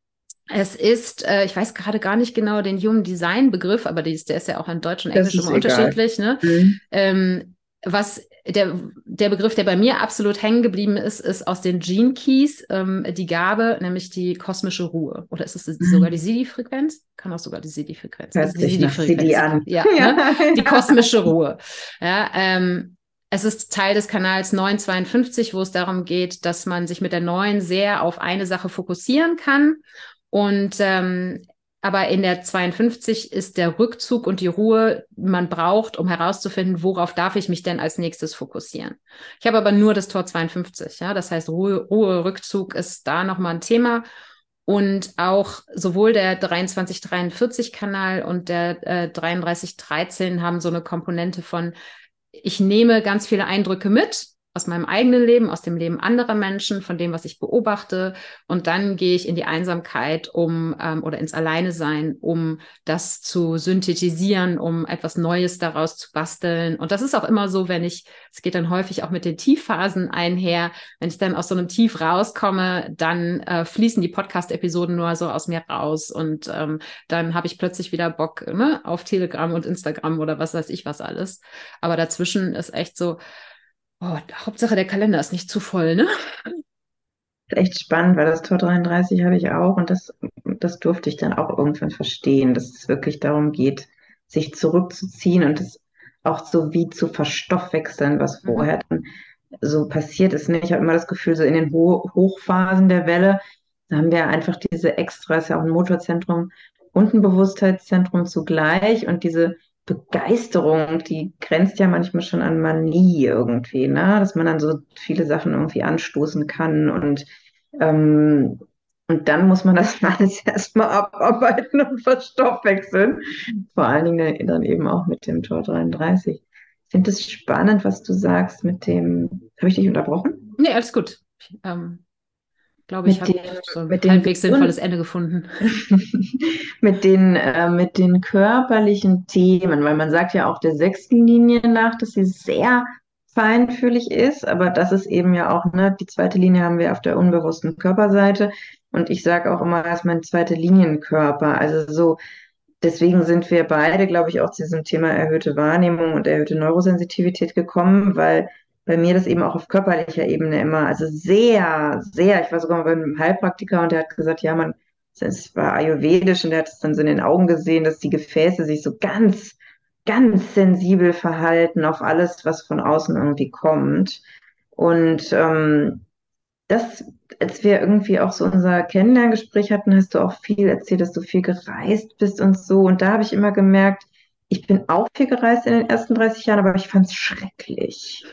es ist, äh, ich weiß gerade gar nicht genau den Human Design Begriff, aber dies, der ist ja auch in Deutsch und Englisch immer unterschiedlich. Ne? Mhm. Ähm, was der, der Begriff, der bei mir absolut hängen geblieben ist, ist aus den Gene Keys ähm, die Gabe, nämlich die kosmische Ruhe. Oder ist es mhm. sogar die Sidi-Frequenz? Kann auch sogar die Sidi-Frequenz. Also die Sidi-Frequenz. an. Ja, Ne? die kosmische Ruhe. Ja, ähm, es ist Teil des Kanals 952, wo es darum geht, dass man sich mit der neuen sehr auf eine Sache fokussieren kann und ähm, aber in der 52 ist der Rückzug und die Ruhe, man braucht, um herauszufinden, worauf darf ich mich denn als nächstes fokussieren. Ich habe aber nur das Tor 52, ja, das heißt Ruhe, Ruhe Rückzug ist da nochmal ein Thema. Und auch sowohl der 2343-Kanal und der äh, 3313 haben so eine Komponente von, ich nehme ganz viele Eindrücke mit, aus meinem eigenen Leben, aus dem Leben anderer Menschen, von dem, was ich beobachte. Und dann gehe ich in die Einsamkeit, um ähm, oder ins Alleine sein, um das zu synthetisieren, um etwas Neues daraus zu basteln. Und das ist auch immer so, wenn ich, es geht dann häufig auch mit den Tiefphasen einher, wenn ich dann aus so einem Tief rauskomme, dann äh, fließen die Podcast-Episoden nur so aus mir raus und ähm, dann habe ich plötzlich wieder Bock ne, auf Telegram und Instagram oder was weiß ich was alles. Aber dazwischen ist echt so, Oh, Hauptsache der Kalender ist nicht zu voll, ne? Echt spannend, weil das Tor 33 habe ich auch und das, das durfte ich dann auch irgendwann verstehen, dass es wirklich darum geht, sich zurückzuziehen und es auch so wie zu verstoffwechseln, was Mhm. vorher dann so passiert ist. Ne? Ich habe immer das Gefühl, so in den Ho Hochphasen der Welle, da haben wir einfach diese Extra, ist ja auch ein Motorzentrum und ein Bewusstheitszentrum zugleich und diese Begeisterung, die grenzt ja manchmal schon an Manie irgendwie, ne? Dass man dann so viele Sachen irgendwie anstoßen kann und ähm, und dann muss man das alles erstmal abarbeiten und verstoffwechseln. Vor allen Dingen dann eben auch mit dem Tor 33. Ich finde es spannend, was du sagst mit dem. Habe ich dich unterbrochen? Nee, alles gut. Ich ähm, glaube, ich habe so ein halbwegs sinnvolles Ende gefunden. mit den, äh, mit den körperlichen Themen, weil man sagt ja auch der sechsten Linie nach, dass sie sehr feinfühlig ist, aber das ist eben ja auch, ne, die zweite Linie haben wir auf der unbewussten Körperseite und ich sage auch immer, das ist mein zweite Linienkörper, also so, deswegen sind wir beide, glaube ich, auch zu diesem Thema erhöhte Wahrnehmung und erhöhte Neurosensitivität gekommen, weil bei mir das eben auch auf körperlicher Ebene immer, also sehr, sehr, ich war sogar mal beim Heilpraktiker und der hat gesagt, ja, man, es war ayurvedisch und der hat es dann so in den Augen gesehen, dass die Gefäße sich so ganz, ganz sensibel verhalten auf alles, was von außen irgendwie kommt. Und ähm, das, als wir irgendwie auch so unser Kennenlerngespräch hatten, hast du auch viel erzählt, dass du viel gereist bist und so. Und da habe ich immer gemerkt, ich bin auch viel gereist in den ersten 30 Jahren, aber ich fand es schrecklich.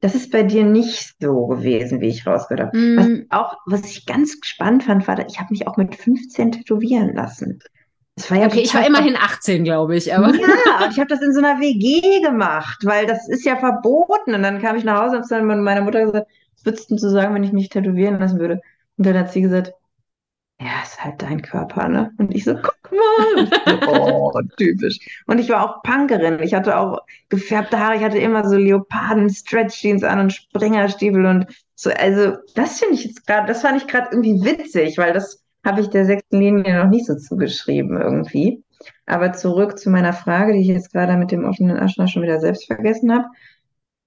Das ist bei dir nicht so gewesen, wie ich rausgehört habe. Was Mm, auch, was ich ganz spannend fand, war, ich habe mich auch mit 15 tätowieren lassen. Das war ja okay, ich war immerhin 18, glaube ich, aber ja, und ich habe das in so einer WG gemacht, weil das ist ja verboten. Und dann kam ich nach Hause und habe dann meiner Mutter gesagt, was würdest du sagen, wenn ich mich tätowieren lassen würde? Und dann hat sie gesagt, ja, ist halt dein Körper, ne? Und ich so, guck mal. So, oh, typisch. Und ich war auch Punkerin. Ich hatte auch gefärbte Haare. Ich hatte immer so Leoparden-Stretch-Jeans an und Springerstiefel und so. Also, das finde ich jetzt gerade, das fand ich gerade irgendwie witzig, weil das habe ich der sechsten Linie noch nicht so zugeschrieben irgendwie. Aber zurück zu meiner Frage, die ich jetzt gerade mit dem offenen Aschner schon wieder selbst vergessen habe.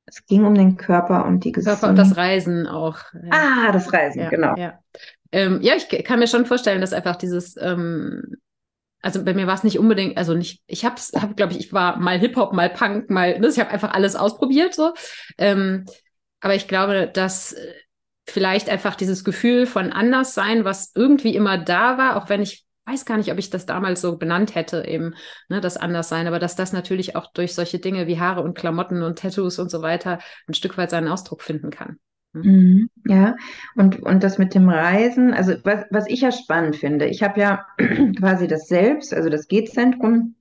Es ging um den Körper und die Körper und das Reisen auch. Ja. Ah, das Reisen, ja, genau. Ja. Ähm, ja, ich kann mir schon vorstellen, dass einfach dieses, ähm, also bei mir war es nicht unbedingt, also nicht, ich hab's, hab, glaube ich, ich war mal Hip-Hop, mal Punk, mal, ne, ich habe einfach alles ausprobiert so. Ähm, aber ich glaube, dass äh, vielleicht einfach dieses Gefühl von Anderssein, was irgendwie immer da war, auch wenn ich weiß gar nicht, ob ich das damals so benannt hätte, eben, ne, das Anderssein, aber dass das natürlich auch durch solche Dinge wie Haare und Klamotten und Tattoos und so weiter ein Stück weit seinen Ausdruck finden kann. Mhm, ja, und, und das mit dem Reisen, also was, was ich ja spannend finde, ich habe ja quasi das Selbst, also das G-Zentrum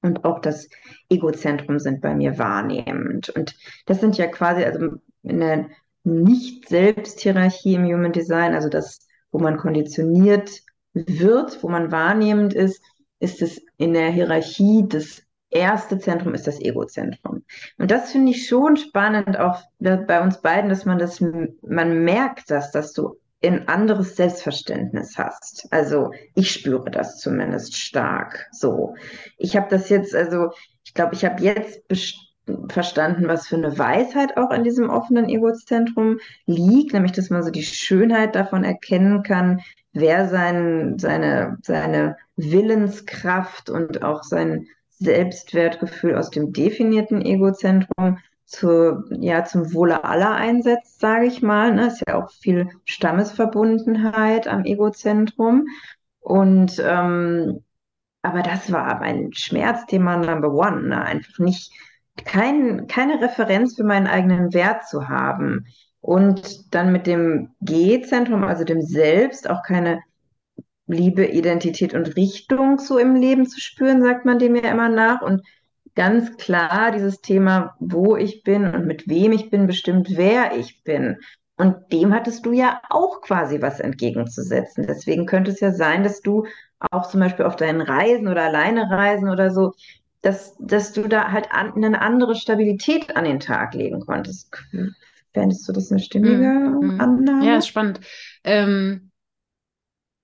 und auch das Ego-Zentrum sind bei mir wahrnehmend. Und das sind ja quasi, also in der Nicht-Selbst-Hierarchie im Human Design, also das, wo man konditioniert wird, wo man wahrnehmend ist, ist es in der Hierarchie das erste Zentrum ist das Ego-Zentrum. Und das finde ich schon spannend, auch bei uns beiden, dass man das, man merkt das, dass du ein anderes Selbstverständnis hast. Also ich spüre das zumindest stark. So, ich habe das jetzt, also ich glaube, ich habe jetzt verstanden, was für eine Weisheit auch in diesem offenen Ego-Zentrum liegt, nämlich dass man so die Schönheit davon erkennen kann, wer sein, seine, seine Willenskraft und auch sein Selbstwertgefühl aus dem definierten Egozentrum zu, ja, zum Wohle aller einsetzt, sage ich mal. Ne? Ist ja auch viel Stammesverbundenheit am Egozentrum. Und ähm, aber das war mein Schmerzthema Number One, ne? einfach nicht kein, keine Referenz für meinen eigenen Wert zu haben. Und dann mit dem G-Zentrum, also dem Selbst, auch keine Liebe, Identität und Richtung so im Leben zu spüren, sagt man dem ja immer nach. Und ganz klar dieses Thema, wo ich bin und mit wem ich bin, bestimmt, wer ich bin. Und dem hattest du ja auch quasi was entgegenzusetzen. Deswegen könnte es ja sein, dass du auch zum Beispiel auf deinen Reisen oder alleine reisen oder so, dass, dass du da halt an, eine andere Stabilität an den Tag legen konntest. Fändest du das eine stimmige Mhm. Annahme? Ja, ist spannend. Ähm,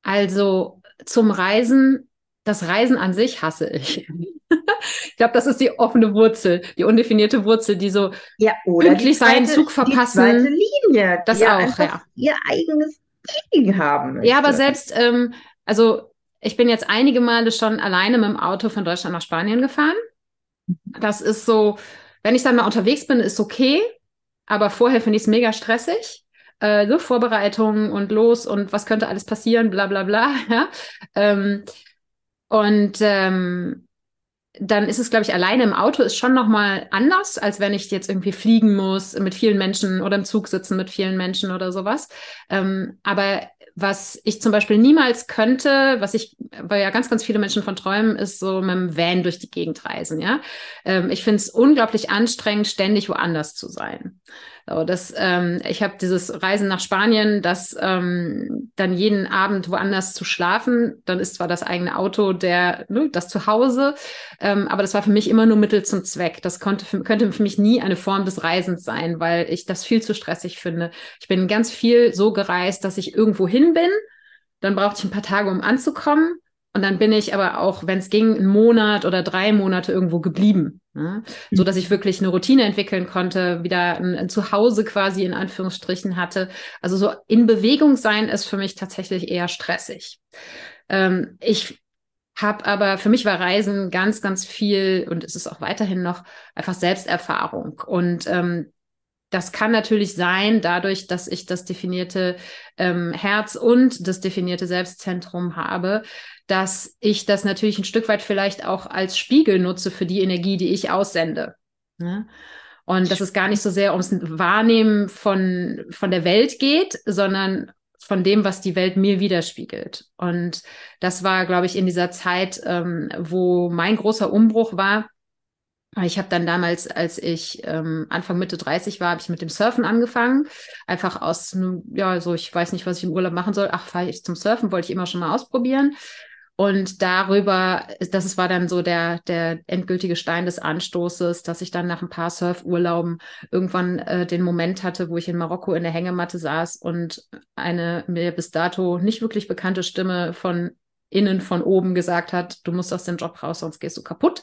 also zum Reisen, das Reisen an sich hasse ich. ich glaube, das ist die offene Wurzel, die undefinierte Wurzel, die so Ja, oder pünktlich zweite, sein, Zug verpassen. Die zweite Linie, Das ja auch, ja. ihr eigenes Ding haben möchte. Ja, aber selbst, ähm, also ich bin jetzt einige Male schon alleine mit dem Auto von Deutschland nach Spanien gefahren. Das ist so, wenn ich dann mal unterwegs bin, ist okay, aber vorher finde ich es mega stressig. Äh, so Vorbereitungen und los und was könnte alles passieren, bla bla bla. Ja? Ähm, und ähm, dann ist es, glaube ich, alleine im Auto ist schon nochmal anders, als wenn ich jetzt irgendwie fliegen muss mit vielen Menschen oder im Zug sitzen mit vielen Menschen oder sowas. Ähm, aber was ich zum Beispiel niemals könnte, was ich, weil ja ganz, ganz viele Menschen von träumen, ist so mit dem Van durch die Gegend reisen, ja. Ähm, ich finde es unglaublich anstrengend, ständig woanders zu sein. So, das, ähm, ich habe dieses Reisen nach Spanien, das ähm, dann jeden Abend woanders zu schlafen, dann ist zwar das eigene Auto der, ne, das Zuhause, ähm, aber das war für mich immer nur Mittel zum Zweck. Das konnte für, könnte für mich nie eine Form des Reisens sein, weil ich das viel zu stressig finde. Ich bin ganz viel so gereist, dass ich irgendwo hin bin, dann brauchte ich ein paar Tage, um anzukommen. Und dann bin ich aber auch, wenn es ging, einen Monat oder drei Monate irgendwo geblieben. Ne? So dass ich wirklich eine Routine entwickeln konnte, wieder ein, ein, Zuhause quasi in Anführungsstrichen hatte. Also so in Bewegung sein ist für mich tatsächlich eher stressig. Ähm, ich habe aber, für mich war Reisen ganz, ganz viel und es ist auch weiterhin noch einfach Selbsterfahrung. Und ähm, das kann natürlich sein, dadurch, dass ich das definierte ähm, Herz und das definierte Selbstzentrum habe, dass ich das natürlich ein Stück weit vielleicht auch als Spiegel nutze für die Energie, die ich aussende. Ne? Und dass es gar nicht so sehr ums Wahrnehmen von, von der Welt geht, sondern von dem, was die Welt mir widerspiegelt. Und das war, glaube ich, in dieser Zeit, ähm, wo mein großer Umbruch war, ich habe dann damals, als ich ähm, Anfang Mitte 30 war, habe ich mit dem Surfen angefangen. Einfach aus, ja, so ich weiß nicht, was ich im Urlaub machen soll. Ach, fahre ich zum Surfen, wollte ich immer schon mal ausprobieren. Und darüber, das war dann so der, der endgültige Stein des Anstoßes, dass ich dann nach ein paar Surfurlauben irgendwann äh, den Moment hatte, wo ich in Marokko in der Hängematte saß und eine mir bis dato nicht wirklich bekannte Stimme von innen, von oben gesagt hat, du musst aus dem Job raus, sonst gehst du kaputt.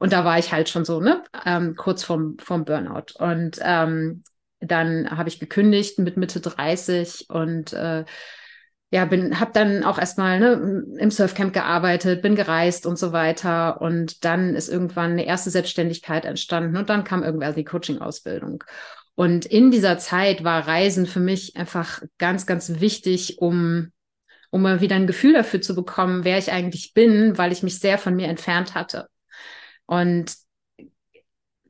Und da war ich halt schon so, ne, ähm, kurz vorm, vorm Burnout. Und ähm, dann habe ich gekündigt mit Mitte 30 und äh, ja, bin, habe dann auch erstmal ne, im Surfcamp gearbeitet, bin gereist und so weiter. Und dann ist irgendwann eine erste Selbstständigkeit entstanden und dann kam irgendwann die Coaching-Ausbildung. Und in dieser Zeit war Reisen für mich einfach ganz, ganz wichtig, um, um mal wieder ein Gefühl dafür zu bekommen, wer ich eigentlich bin, weil ich mich sehr von mir entfernt hatte. Und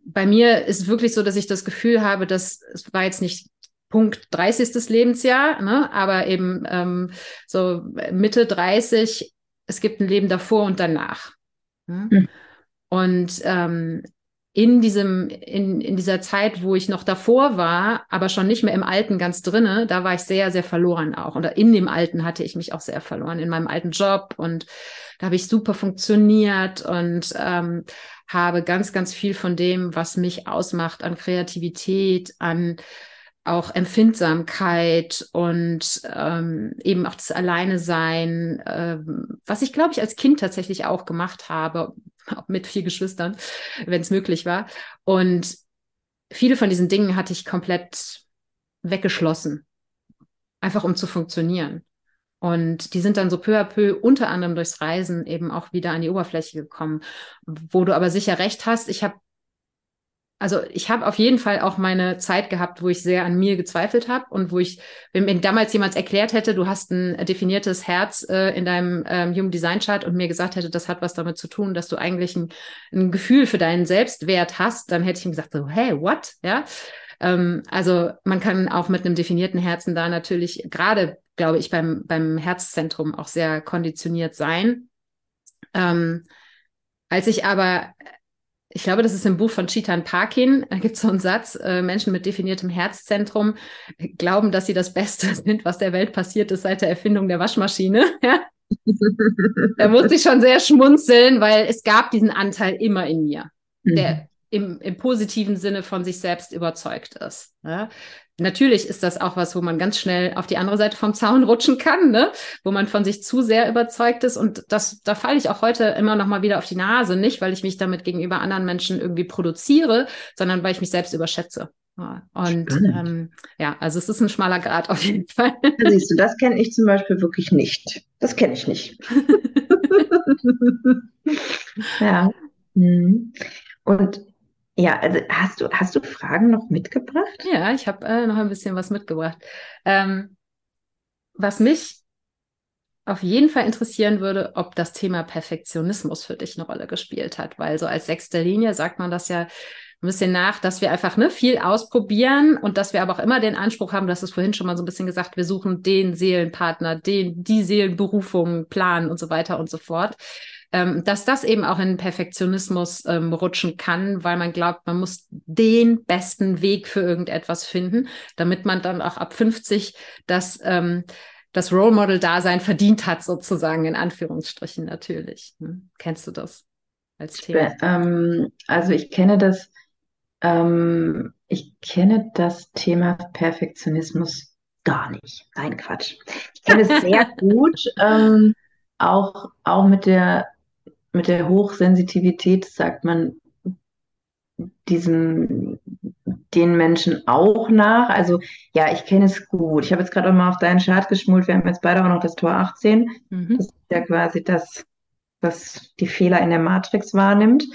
bei mir ist es wirklich so, dass ich das Gefühl habe, dass es war jetzt nicht Punkt 30. Lebensjahr, ne, aber eben ähm, so Mitte 30, es gibt ein Leben davor und danach. Ne? Mhm. Und ähm, in diesem, in, in dieser Zeit, wo ich noch davor war, aber schon nicht mehr im Alten ganz drinne, da war ich sehr, sehr verloren auch. Und in dem Alten hatte ich mich auch sehr verloren, in meinem alten Job. Und da habe ich super funktioniert und ähm, habe ganz, ganz viel von dem, was mich ausmacht an Kreativität, an auch Empfindsamkeit und ähm, eben auch das Alleine sein, ähm, was ich glaube ich als Kind tatsächlich auch gemacht habe, mit vier Geschwistern, wenn es möglich war. Und viele von diesen Dingen hatte ich komplett weggeschlossen, einfach um zu funktionieren. Und die sind dann so peu à peu unter anderem durchs Reisen eben auch wieder an die Oberfläche gekommen, wo du aber sicher recht hast. Ich habe also ich habe auf jeden Fall auch meine Zeit gehabt, wo ich sehr an mir gezweifelt habe und wo ich, wenn mir damals jemand erklärt hätte, du hast ein definiertes Herz äh, in deinem ähm, Human Design Chart und mir gesagt hätte, das hat was damit zu tun, dass du eigentlich ein, ein Gefühl für deinen Selbstwert hast, dann hätte ich ihm gesagt, so, hey, what? Ja. Ähm, also man kann auch mit einem definierten Herzen da natürlich gerade, glaube ich, beim, beim Herzzentrum auch sehr konditioniert sein. Ähm, als ich aber ich glaube, das ist im Buch von Chitan Parkin. Da gibt es so einen Satz, äh, Menschen mit definiertem Herzzentrum glauben, dass sie das Beste sind, was der Welt passiert ist seit der Erfindung der Waschmaschine. Ja? da musste ich schon sehr schmunzeln, weil es gab diesen Anteil immer in mir, mhm. der im, im positiven Sinne von sich selbst überzeugt ist. Ja? Natürlich ist das auch was, wo man ganz schnell auf die andere Seite vom Zaun rutschen kann, ne? wo man von sich zu sehr überzeugt ist. Und das, da falle ich auch heute immer noch mal wieder auf die Nase, nicht weil ich mich damit gegenüber anderen Menschen irgendwie produziere, sondern weil ich mich selbst überschätze. Und ähm, ja, also es ist ein schmaler Grad auf jeden Fall. Da siehst du, das kenne ich zum Beispiel wirklich nicht. Das kenne ich nicht. ja. Mhm. Und ja, also hast du, hast du Fragen noch mitgebracht? Ja, ich habe äh, noch ein bisschen was mitgebracht. Ähm, was mich auf jeden Fall interessieren würde, ob das Thema Perfektionismus für dich eine Rolle gespielt hat, weil so als sechste Linie sagt man das ja ein bisschen nach, dass wir einfach ne, viel ausprobieren und dass wir aber auch immer den Anspruch haben, das ist vorhin schon mal so ein bisschen gesagt, wir suchen den Seelenpartner, den, die Seelenberufung, planen und so weiter und so fort. Ähm, dass das eben auch in Perfektionismus ähm, rutschen kann, weil man glaubt, man muss den besten Weg für irgendetwas finden, damit man dann auch ab 50 das ähm, das Role Model-Dasein verdient hat, sozusagen, in Anführungsstrichen natürlich. Hm? Kennst du das als Thema? Ähm, also ich kenne das, ähm, ich kenne das Thema Perfektionismus gar nicht. Nein, Quatsch. Ich kenne es sehr gut, ähm, auch, auch mit der, mit der Hochsensitivität, sagt man, diesem den Menschen auch nach. Also ja, ich kenne es gut. Ich habe jetzt gerade auch mal auf deinen Chart geschmult. Wir haben jetzt beide auch noch das Tor 18. Mhm. Das ist ja quasi das, was die Fehler in der Matrix wahrnimmt.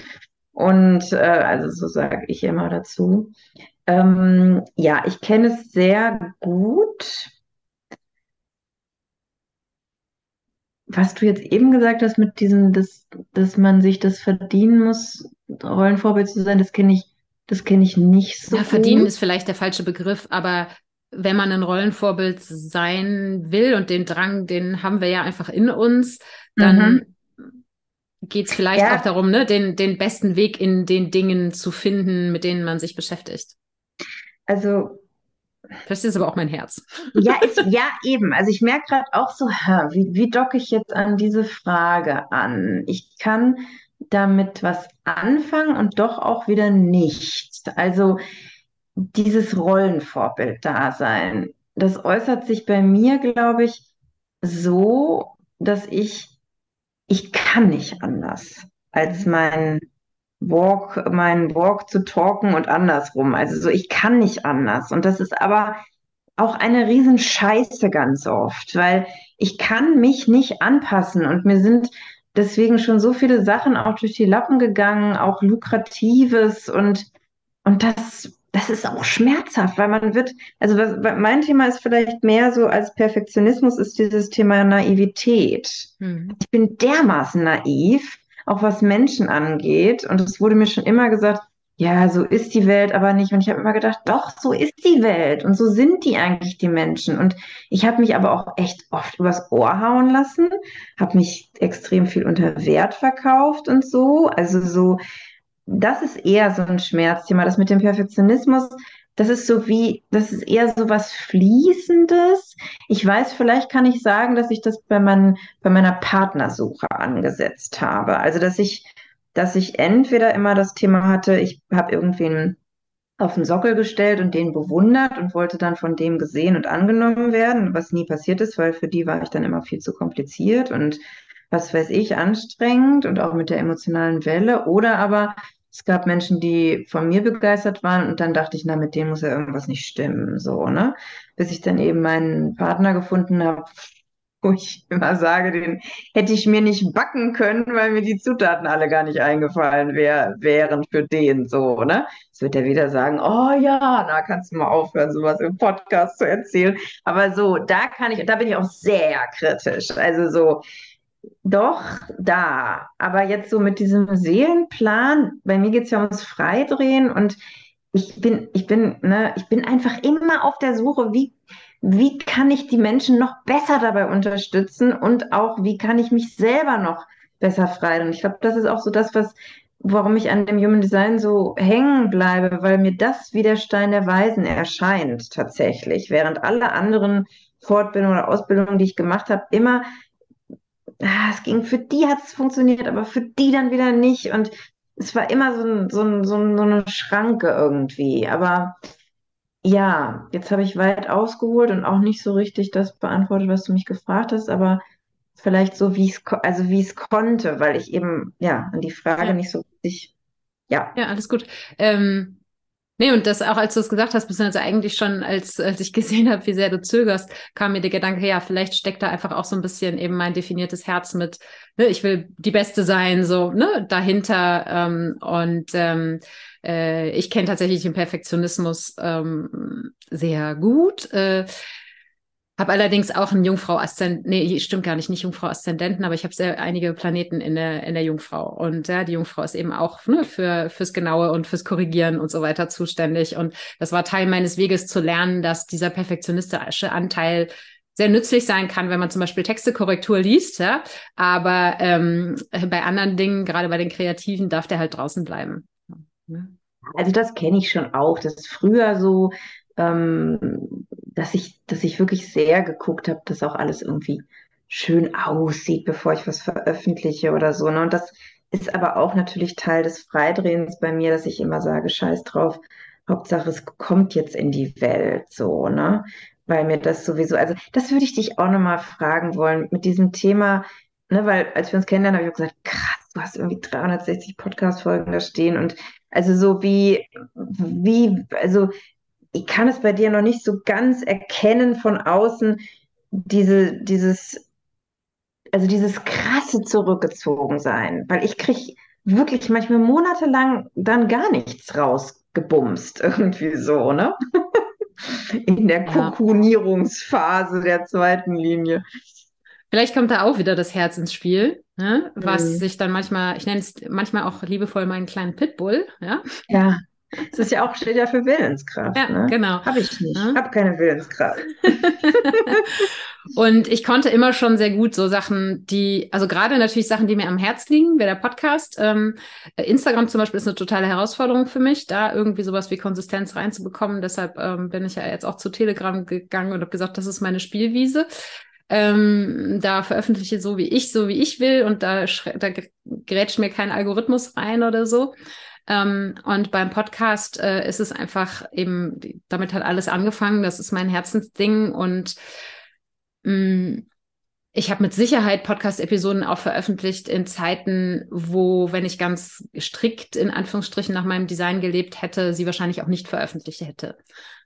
Und äh, also so sage ich immer dazu. Ähm, ja, ich kenne es sehr gut. Was du jetzt eben gesagt hast mit diesem, dass, dass man sich das verdienen muss, Rollenvorbild zu sein, das kenne ich das kenne ich nicht so. Ja, verdienen gut. ist vielleicht der falsche Begriff, aber wenn man ein Rollenvorbild sein will und den Drang, den haben wir ja einfach in uns, dann mhm. geht es vielleicht ja. auch darum, ne, den, den besten Weg in den Dingen zu finden, mit denen man sich beschäftigt. Also. Das ist aber auch mein Herz. Ja, ist, ja eben. Also ich merke gerade auch so, wie, wie docke ich jetzt an diese Frage an? Ich kann damit was anfangen und doch auch wieder nicht. Also dieses Rollenvorbild-Dasein, das äußert sich bei mir, glaube ich, so, dass ich, ich kann nicht anders, als mein Walk, mein Walk zu talken und andersrum. Also so, ich kann nicht anders. Und das ist aber auch eine Riesenscheiße ganz oft, weil ich kann mich nicht anpassen und mir sind deswegen schon so viele Sachen auch durch die Lappen gegangen, auch lukratives und, und das, das ist auch schmerzhaft, weil man wird, also was, mein Thema ist vielleicht mehr so als Perfektionismus ist dieses Thema Naivität. Hm. Ich bin dermaßen naiv, auch was Menschen angeht und es wurde mir schon immer gesagt, ja, so ist die Welt aber nicht. Und ich habe immer gedacht, doch, so ist die Welt und so sind die eigentlich die Menschen. Und ich habe mich aber auch echt oft übers Ohr hauen lassen, habe mich extrem viel unter Wert verkauft und so. Also so, das ist eher so ein Schmerzthema. Das mit dem Perfektionismus, das ist so wie, das ist eher so was Fließendes. Ich weiß, vielleicht kann ich sagen, dass ich das bei, mein, bei meiner Partnersuche angesetzt habe. Also, dass ich dass ich entweder immer das Thema hatte, ich habe irgendwen auf den Sockel gestellt und den bewundert und wollte dann von dem gesehen und angenommen werden, was nie passiert ist, weil für die war ich dann immer viel zu kompliziert und was weiß ich, anstrengend und auch mit der emotionalen Welle. Oder aber es gab Menschen, die von mir begeistert waren und dann dachte ich, na, mit denen muss ja irgendwas nicht stimmen, so, ne? Bis ich dann eben meinen Partner gefunden habe, wo ich immer sage, den hätte ich mir nicht backen können, weil mir die Zutaten alle gar nicht eingefallen wär, wären für den so, ne? Jetzt wird er wieder sagen, oh ja, na kannst du mal aufhören, sowas im Podcast zu erzählen. Aber so, da kann ich, da bin ich auch sehr kritisch. Also so, doch, da. Aber jetzt so mit diesem Seelenplan, bei mir geht es ja ums Freidrehen und ich bin, ich bin, ne, ich bin einfach immer auf der Suche, wie wie kann ich die Menschen noch besser dabei unterstützen und auch, wie kann ich mich selber noch besser freien. Und ich glaube, das ist auch so das, was, warum ich an dem Human Design so hängen bleibe, weil mir das wie der Stein der Weisen erscheint tatsächlich, während alle anderen Fortbildungen oder Ausbildungen, die ich gemacht habe, immer ah, es ging für die hat es funktioniert, aber für die dann wieder nicht. Und es war immer so, ein, so, ein, so, eine Schranke irgendwie. Aber ja, jetzt habe ich weit ausgeholt und auch nicht so richtig das beantwortet, was du mich gefragt hast, aber vielleicht so, wie es, also wie es konnte, weil ich eben, ja, an die Frage ja. nicht so richtig, ja. Ja, alles gut. Ähm, Nee, und das auch, als du es gesagt hast, beziehungsweise eigentlich schon, als, als ich gesehen habe, wie sehr du zögerst, kam mir der Gedanke, ja, vielleicht steckt da einfach auch so ein bisschen eben mein definiertes Herz mit, ne, ich will die Beste sein, so, ne, dahinter. Ähm, und ähm, äh, ich kenne tatsächlich den Perfektionismus ähm, sehr gut. Äh, habe allerdings auch einen Jungfrau-Aszendenten, nee, stimmt gar nicht, nicht Jungfrau-Aszendenten, aber ich habe sehr einige Planeten in der, in der Jungfrau. Und ja, die Jungfrau ist eben auch ne, für, fürs Genaue und fürs Korrigieren und so weiter zuständig. Und das war Teil meines Weges zu lernen, dass dieser perfektionistische Anteil sehr nützlich sein kann, wenn man zum Beispiel Textekorrektur liest, ja. Aber ähm, bei anderen Dingen, gerade bei den Kreativen, darf der halt draußen bleiben. Ja. Also das kenne ich schon auch, dass früher so ähm, dass ich, dass ich wirklich sehr geguckt habe, dass auch alles irgendwie schön aussieht, bevor ich was veröffentliche oder so. Ne? Und das ist aber auch natürlich Teil des Freidrehens bei mir, dass ich immer sage, scheiß drauf, Hauptsache es kommt jetzt in die Welt so, ne? Weil mir das sowieso, also das würde ich dich auch nochmal fragen wollen mit diesem Thema, ne, weil als wir uns kennenlernen, habe ich auch gesagt, krass, du hast irgendwie 360 Podcast-Folgen da stehen und also so wie, wie, also ich kann es bei dir noch nicht so ganz erkennen von außen, diese, dieses, also dieses krasse Zurückgezogensein, weil ich kriege wirklich manchmal monatelang dann gar nichts rausgebumst, irgendwie so, ne? In der Kokunierungsphase der zweiten Linie. Vielleicht kommt da auch wieder das Herz ins Spiel, ne? was mhm. sich dann manchmal, ich nenne es manchmal auch liebevoll meinen kleinen Pitbull, ja. Ja. Es ist ja auch, steht ja für Willenskraft. Ja, ne? genau. Habe ich nicht. Ja. Habe keine Willenskraft. und ich konnte immer schon sehr gut so Sachen, die, also gerade natürlich Sachen, die mir am Herz liegen, wäre der Podcast. Ähm, Instagram zum Beispiel ist eine totale Herausforderung für mich, da irgendwie sowas wie Konsistenz reinzubekommen. Deshalb ähm, bin ich ja jetzt auch zu Telegram gegangen und habe gesagt, das ist meine Spielwiese. Ähm, da veröffentliche so wie ich, so wie ich will und da, da grätscht mir kein Algorithmus rein oder so. Ähm, und beim Podcast äh, ist es einfach eben, damit hat alles angefangen. Das ist mein Herzensding und mh, mm, ich habe mit Sicherheit Podcast-Episoden auch veröffentlicht in Zeiten, wo, wenn ich ganz strikt in Anführungsstrichen nach meinem Design gelebt hätte, sie wahrscheinlich auch nicht veröffentlicht hätte.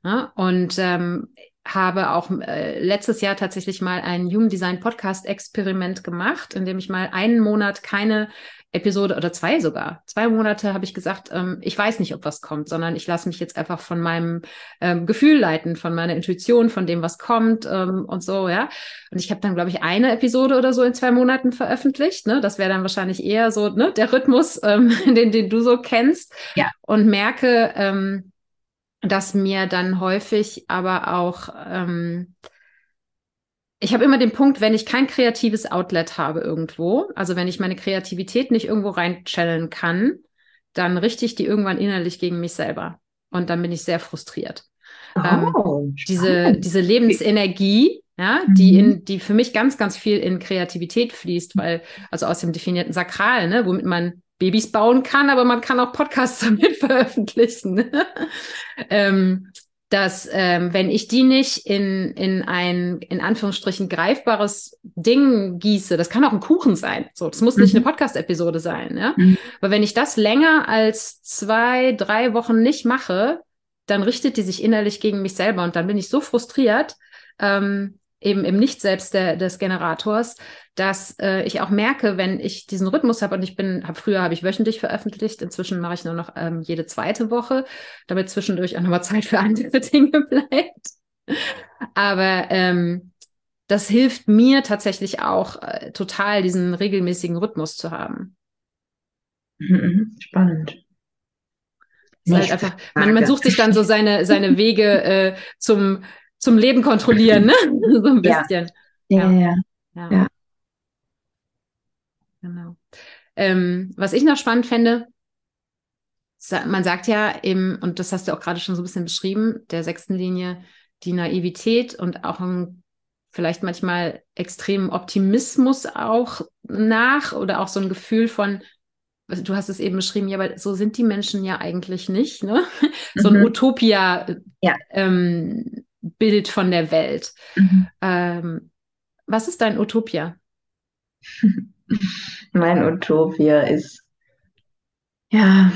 Ja? Und ähm, habe auch äh, letztes Jahr tatsächlich mal ein Human Design Podcast Experiment gemacht, in dem ich mal einen Monat keine Episode oder zwei sogar, zwei Monate habe ich gesagt, ähm, ich weiß nicht, ob was kommt, sondern ich lasse mich jetzt einfach von meinem ähm, Gefühl leiten, von meiner Intuition, von dem, was kommt ähm, und so, ja. Und ich habe dann, glaube ich, eine Episode oder so in zwei Monaten veröffentlicht. Ne? Das wäre dann wahrscheinlich eher so ne, der Rhythmus, ähm, den, den du so kennst. Ja. Und merke, ähm, dass mir dann häufig aber auch ähm, ich habe immer den Punkt, wenn ich kein kreatives Outlet habe irgendwo, also wenn ich meine Kreativität nicht irgendwo rein channeln kann, dann richte ich die irgendwann innerlich gegen mich selber. Und dann bin ich sehr frustriert. Oh, ähm, diese, diese Lebensenergie, ja, mhm. die in, die für mich ganz, ganz viel in Kreativität fließt, weil, also aus dem definierten Sakral, ne, womit man Babys bauen kann, aber man kann auch Podcasts damit veröffentlichen. ähm, dass ähm, wenn ich die nicht in, in ein, in Anführungsstrichen, greifbares Ding gieße, das kann auch ein Kuchen sein, so, das muss nicht mhm. eine Podcast-Episode sein, ja. Mhm. Aber wenn ich das länger als zwei, drei Wochen nicht mache, dann richtet die sich innerlich gegen mich selber und dann bin ich so frustriert, ähm, eben im Nicht-Selbst des Generators, dass äh, ich auch merke, wenn ich diesen Rhythmus habe und ich bin, hab, früher habe ich wöchentlich veröffentlicht, inzwischen mache ich nur noch ähm, jede zweite Woche, damit zwischendurch auch nochmal Zeit für andere Dinge bleibt. Aber ähm, das hilft mir tatsächlich auch äh, total, diesen regelmäßigen Rhythmus zu haben. Mhm, spannend. Halt einfach, man, man, sucht sich dann so seine, seine Wege äh, zum zum Leben kontrollieren, ne? so ein bisschen. Ja, ja, ja. ja. Genau. Ähm, was ich noch spannend fände, man sagt ja eben, und das hast du auch gerade schon so ein bisschen beschrieben, der sechsten Linie, die Naivität und auch ein vielleicht manchmal extremen Optimismus auch nach oder auch so ein Gefühl von, du hast es eben beschrieben, ja, aber so sind die Menschen ja eigentlich nicht, ne? So ein mhm. Utopia ja. ähm, Bild von der Welt. Mhm. Ähm, was ist dein Utopia? mein Utopia ist, ja,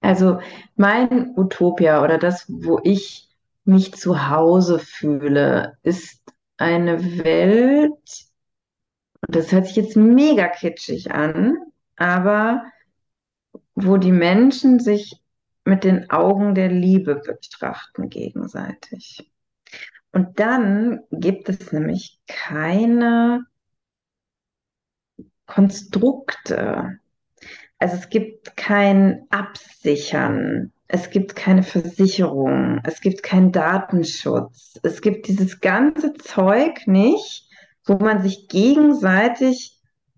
Also mein Utopia oder das, wo ich mich zu Hause fühle, ist eine Welt, das hört sich jetzt mega kitschig an, aber wo die Menschen sich mit den Augen der Liebe betrachten gegenseitig. Und dann gibt es nämlich keine Konstrukte. Also es gibt kein Absichern, es gibt keine Versicherung, es gibt keinen Datenschutz, es gibt dieses ganze Zeug nicht, wo man sich gegenseitig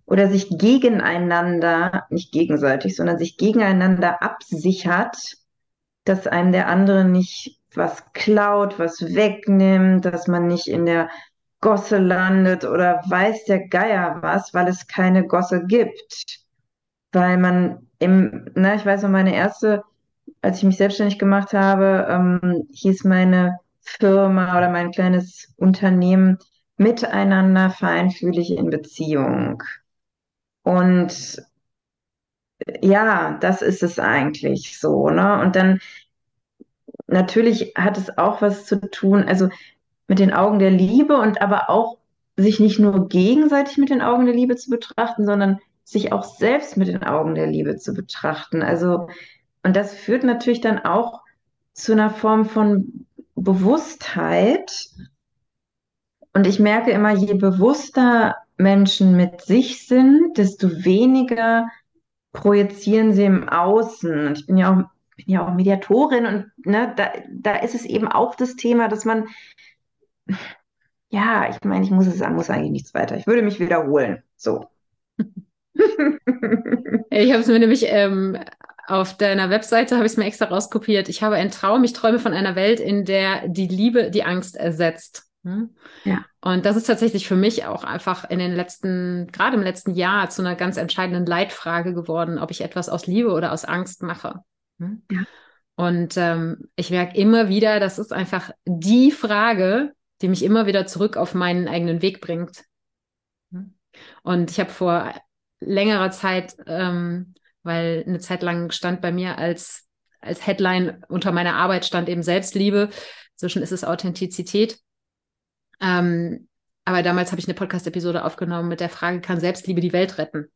oder sich gegeneinander, nicht gegenseitig, sondern sich gegeneinander absichert, dass einem der andere nicht was klaut, was wegnimmt, dass man nicht in der Gosse landet oder weiß der Geier was, weil es keine Gosse gibt. Weil man im, na, ich weiß noch, meine erste, als ich mich selbstständig gemacht habe, ähm, hieß meine Firma oder mein kleines Unternehmen miteinander feinfühlig in Beziehung. Und ja, das ist es eigentlich so, ne? Und dann natürlich hat es auch was zu tun, also mit den Augen der Liebe und aber auch sich nicht nur gegenseitig mit den Augen der Liebe zu betrachten, sondern sich auch selbst mit den Augen der Liebe zu betrachten. Also, und das führt natürlich dann auch zu einer Form von Bewusstheit. Und ich merke immer, je bewusster Menschen mit sich sind, desto weniger projizieren sie im Außen. Und ich bin ja auch, bin ja auch Mediatorin und ne, da, da ist es eben auch das Thema, dass man, ja, ich meine, ich muss es sagen, muss eigentlich nichts weiter. Ich würde mich wiederholen. So. ich habe es mir nämlich ähm, auf deiner Webseite habe ich es mir extra rauskopiert. Ich habe einen Traum, ich träume von einer Welt, in der die Liebe die Angst ersetzt. Hm? Ja. Und das ist tatsächlich für mich auch einfach in den letzten, gerade im letzten Jahr zu einer ganz entscheidenden Leitfrage geworden, ob ich etwas aus Liebe oder aus Angst mache. Hm? Ja. Und ähm, ich merke immer wieder, das ist einfach die Frage, die mich immer wieder zurück auf meinen eigenen Weg bringt. Hm? Und ich habe vor längerer Zeit, ähm, weil eine Zeit lang stand bei mir als, als Headline unter meiner Arbeit stand eben Selbstliebe. Inzwischen ist es Authentizität. Ähm, aber damals habe ich eine Podcast-Episode aufgenommen mit der Frage, kann Selbstliebe die Welt retten?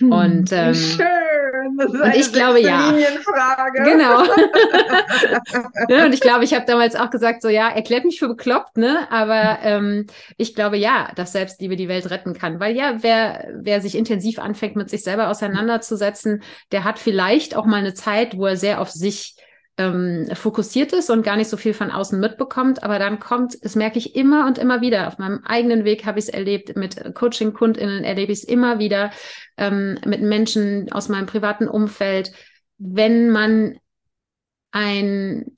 Hm, und, ähm, Schön. Das ist und ich glaube ja. Genau. ne, und ich glaube, ich habe damals auch gesagt, so ja, erklärt mich für bekloppt, ne? Aber ähm, ich glaube ja, dass Selbstliebe die Welt retten kann. Weil ja, wer, wer sich intensiv anfängt, mit sich selber auseinanderzusetzen, der hat vielleicht auch mal eine Zeit, wo er sehr auf sich ähm, fokussiert ist und gar nicht so viel von außen mitbekommt. Aber dann kommt, das merke ich immer und immer wieder. Auf meinem eigenen Weg habe ich es erlebt, mit Coaching-KundInnen erlebe ich es immer wieder, ähm, mit Menschen aus meinem privaten Umfeld. Wenn man ein,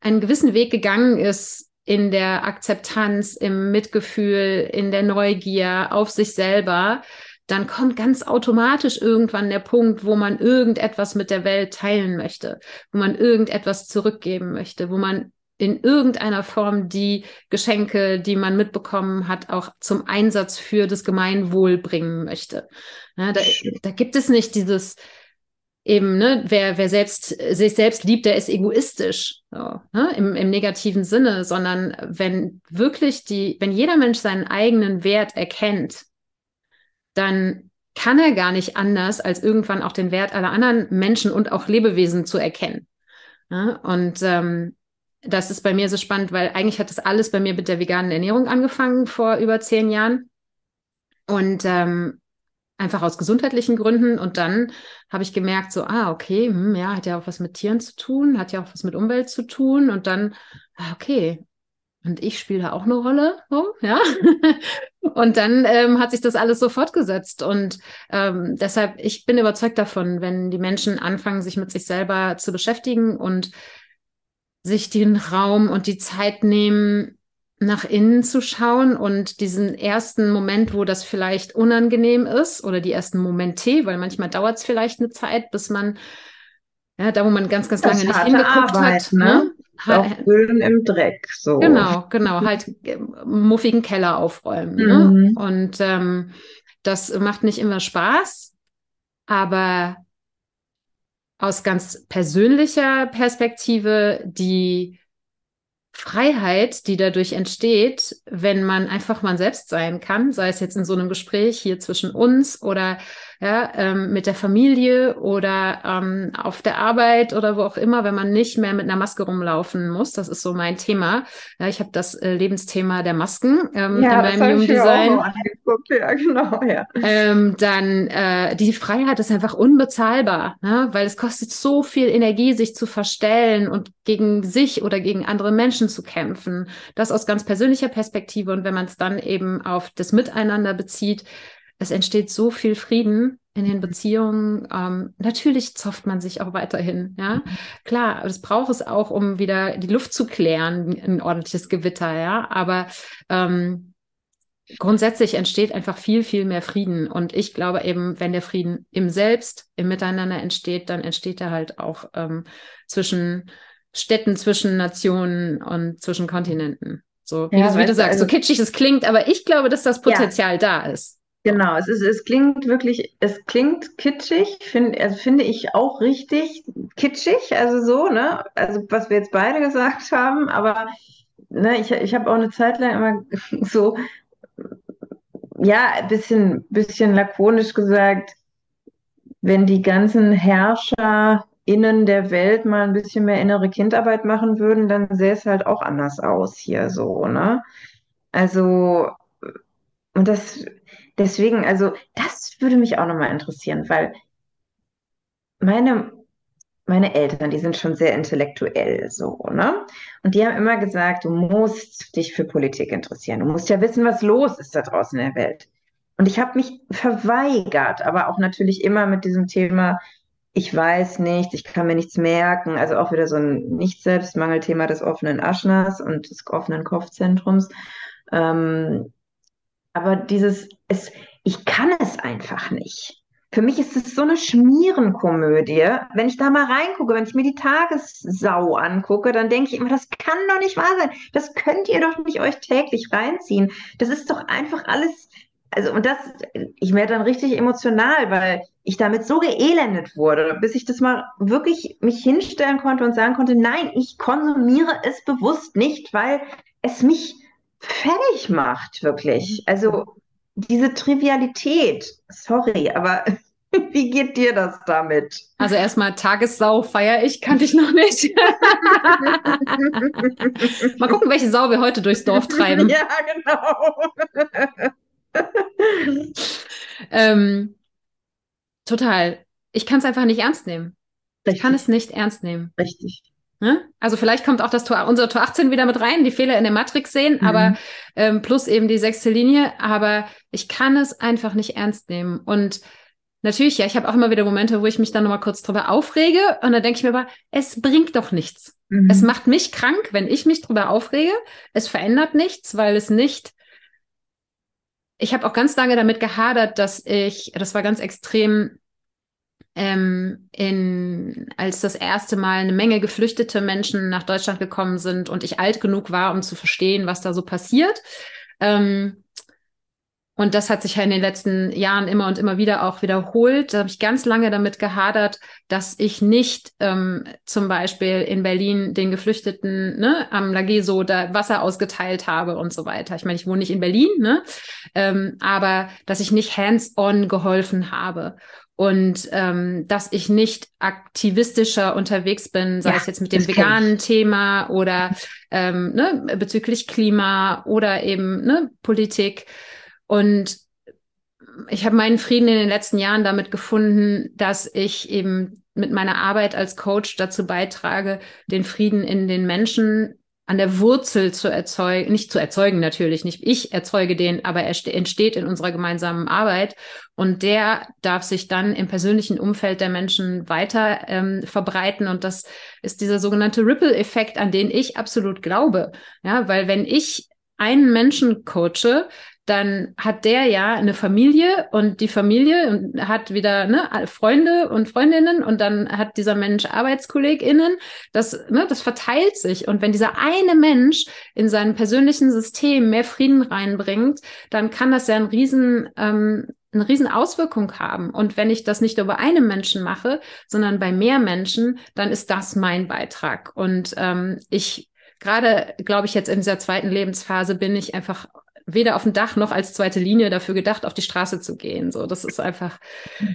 einen gewissen Weg gegangen ist, in der Akzeptanz, im Mitgefühl, in der Neugier auf sich selber, dann kommt ganz automatisch irgendwann der Punkt, wo man irgendetwas mit der Welt teilen möchte, wo man irgendetwas zurückgeben möchte, wo man in irgendeiner Form die Geschenke, die man mitbekommen hat, auch zum Einsatz für das Gemeinwohl bringen möchte. Ja, da, da gibt es nicht dieses, eben, ne, wer, wer selbst sich selbst liebt, der ist egoistisch, so, ne, im, im negativen Sinne, sondern wenn wirklich die, wenn jeder Mensch seinen eigenen Wert erkennt dann kann er gar nicht anders, als irgendwann auch den Wert aller anderen Menschen und auch Lebewesen zu erkennen. Ja, und ähm, das ist bei mir so spannend, weil eigentlich hat das alles bei mir mit der veganen Ernährung angefangen vor über zehn Jahren. Und ähm, einfach aus gesundheitlichen Gründen. Und dann habe ich gemerkt, so, ah, okay, hm, ja, hat ja auch was mit Tieren zu tun, hat ja auch was mit Umwelt zu tun. Und dann, ah, okay, und ich spiele da auch eine Rolle, so, ja. und dann ähm, hat sich das alles so fortgesetzt. Und ähm, deshalb, ich bin überzeugt davon, wenn die Menschen anfangen, sich mit sich selber zu beschäftigen und sich den Raum und die Zeit nehmen, nach innen zu schauen und diesen ersten Moment, wo das vielleicht unangenehm ist oder die ersten Momente, weil manchmal dauert es vielleicht eine Zeit, bis man, ja, da wo man ganz, ganz lange nicht hingeguckt Arbeit, hat, ne? Auch Ölen im Dreck. So. Genau, genau. Halt muffigen Keller aufräumen. Ne? Mhm. Ne? Und ähm, das macht nicht immer Spaß, aber aus ganz persönlicher Perspektive die Freiheit, die dadurch entsteht, wenn man einfach mal selbst sein kann, sei es jetzt in so einem Gespräch hier zwischen uns oder ja, ähm, mit der Familie oder ähm, auf der Arbeit oder wo auch immer, wenn man nicht mehr mit einer Maske rumlaufen muss. Das ist so mein Thema. Ja, ich habe das äh, Lebensthema der Masken ähm, ja, in meinem Human Design. Ja, genau, ja. Ähm, dann äh, die Freiheit ist einfach unbezahlbar, ne? weil es kostet so viel Energie, sich zu verstellen und gegen sich oder gegen andere Menschen zu kämpfen. Das aus ganz persönlicher Perspektive und wenn man es dann eben auf das Miteinander bezieht, es entsteht so viel Frieden in den mhm. Beziehungen. Ähm, natürlich zofft man sich auch weiterhin, ja. Mhm. Klar, das braucht es auch, um wieder die Luft zu klären, ein ordentliches Gewitter, ja. Aber ähm, grundsätzlich entsteht einfach viel, viel mehr Frieden. Und ich glaube eben, wenn der Frieden im Selbst, im Miteinander entsteht, dann entsteht er halt auch ähm, zwischen Städten, zwischen Nationen und zwischen Kontinenten. So, wie, ja, du, wie du sagst, also, so kitschig es klingt, aber ich glaube, dass das Potenzial ja. da ist. Genau, es ist, es klingt wirklich, es klingt kitschig, find, also finde ich auch richtig kitschig, also so, ne? Also was wir jetzt beide gesagt haben, aber ne, ich, ich habe auch eine Zeit lang immer so, ja, ein bisschen, bisschen lakonisch gesagt, wenn die ganzen HerrscherInnen der Welt mal ein bisschen mehr innere Kindarbeit machen würden, dann sähe es halt auch anders aus hier so, ne? Also, und das deswegen, also das würde mich auch nochmal interessieren, weil meine, meine Eltern, die sind schon sehr intellektuell so, ne? Und die haben immer gesagt, du musst dich für Politik interessieren. Du musst ja wissen, was los ist da draußen in der Welt. Und ich habe mich verweigert, aber auch natürlich immer mit diesem Thema, ich weiß nicht, ich kann mir nichts merken. Also auch wieder so ein Nicht-Selbstmangel-Thema des offenen Aschners und des offenen Kopfzentrums. Ähm, aber dieses, es, ich kann es einfach nicht. Für mich ist es so eine Schmierenkomödie. Wenn ich da mal reingucke, wenn ich mir die Tagessau angucke, dann denke ich immer, das kann doch nicht wahr sein. Das könnt ihr doch nicht euch täglich reinziehen. Das ist doch einfach alles. Also, und das, ich werde dann richtig emotional, weil ich damit so geelendet wurde, bis ich das mal wirklich mich hinstellen konnte und sagen konnte, nein, ich konsumiere es bewusst nicht, weil es mich fertig macht, wirklich. Also diese Trivialität, sorry, aber wie geht dir das damit? Also erstmal Tagessau feiere ich, kannte ich noch nicht. Mal gucken, welche Sau wir heute durchs Dorf treiben. Ja, genau. ähm, total. Ich kann es einfach nicht ernst nehmen. Richtig. Ich kann es nicht ernst nehmen. Richtig. Ne? Also vielleicht kommt auch das Tor, unser Tor 18 wieder mit rein, die Fehler in der Matrix sehen, mhm. aber ähm, plus eben die sechste Linie. Aber ich kann es einfach nicht ernst nehmen. Und natürlich, ja, ich habe auch immer wieder Momente, wo ich mich dann nochmal kurz drüber aufrege und dann denke ich mir aber, es bringt doch nichts. Mhm. Es macht mich krank, wenn ich mich drüber aufrege. Es verändert nichts, weil es nicht. Ich habe auch ganz lange damit gehadert, dass ich, das war ganz extrem ähm, in, als das erste Mal eine Menge geflüchtete Menschen nach Deutschland gekommen sind und ich alt genug war, um zu verstehen, was da so passiert. Ähm, und das hat sich ja in den letzten Jahren immer und immer wieder auch wiederholt. Da habe ich ganz lange damit gehadert, dass ich nicht ähm, zum Beispiel in Berlin den Geflüchteten ne, am Lageso da Wasser ausgeteilt habe und so weiter. Ich meine, ich wohne nicht in Berlin, ne? Ähm, aber dass ich nicht hands-on geholfen habe und ähm, dass ich nicht aktivistischer unterwegs bin, sei ja, es jetzt mit dem veganen Thema oder ähm, ne, bezüglich Klima oder eben ne, Politik. Und ich habe meinen Frieden in den letzten Jahren damit gefunden, dass ich eben mit meiner Arbeit als Coach dazu beitrage, den Frieden in den Menschen an der Wurzel zu erzeugen, nicht zu erzeugen natürlich, nicht ich erzeuge den, aber er entsteht in unserer gemeinsamen Arbeit und der darf sich dann im persönlichen Umfeld der Menschen weiter ähm, verbreiten und das ist dieser sogenannte Ripple-Effekt, an den ich absolut glaube, ja, weil wenn ich einen Menschen coache, dann hat der ja eine Familie und die Familie hat wieder ne, Freunde und Freundinnen und dann hat dieser Mensch ArbeitskollegInnen. Das, ne, das verteilt sich. Und wenn dieser eine Mensch in seinem persönlichen System mehr Frieden reinbringt, dann kann das ja ein riesen ähm, eine riesen Auswirkung haben. Und wenn ich das nicht über einen Menschen mache, sondern bei mehr Menschen, dann ist das mein Beitrag. Und ähm, ich gerade, glaube ich, jetzt in dieser zweiten Lebensphase bin ich einfach weder auf dem Dach noch als zweite Linie dafür gedacht, auf die Straße zu gehen. So, das ist einfach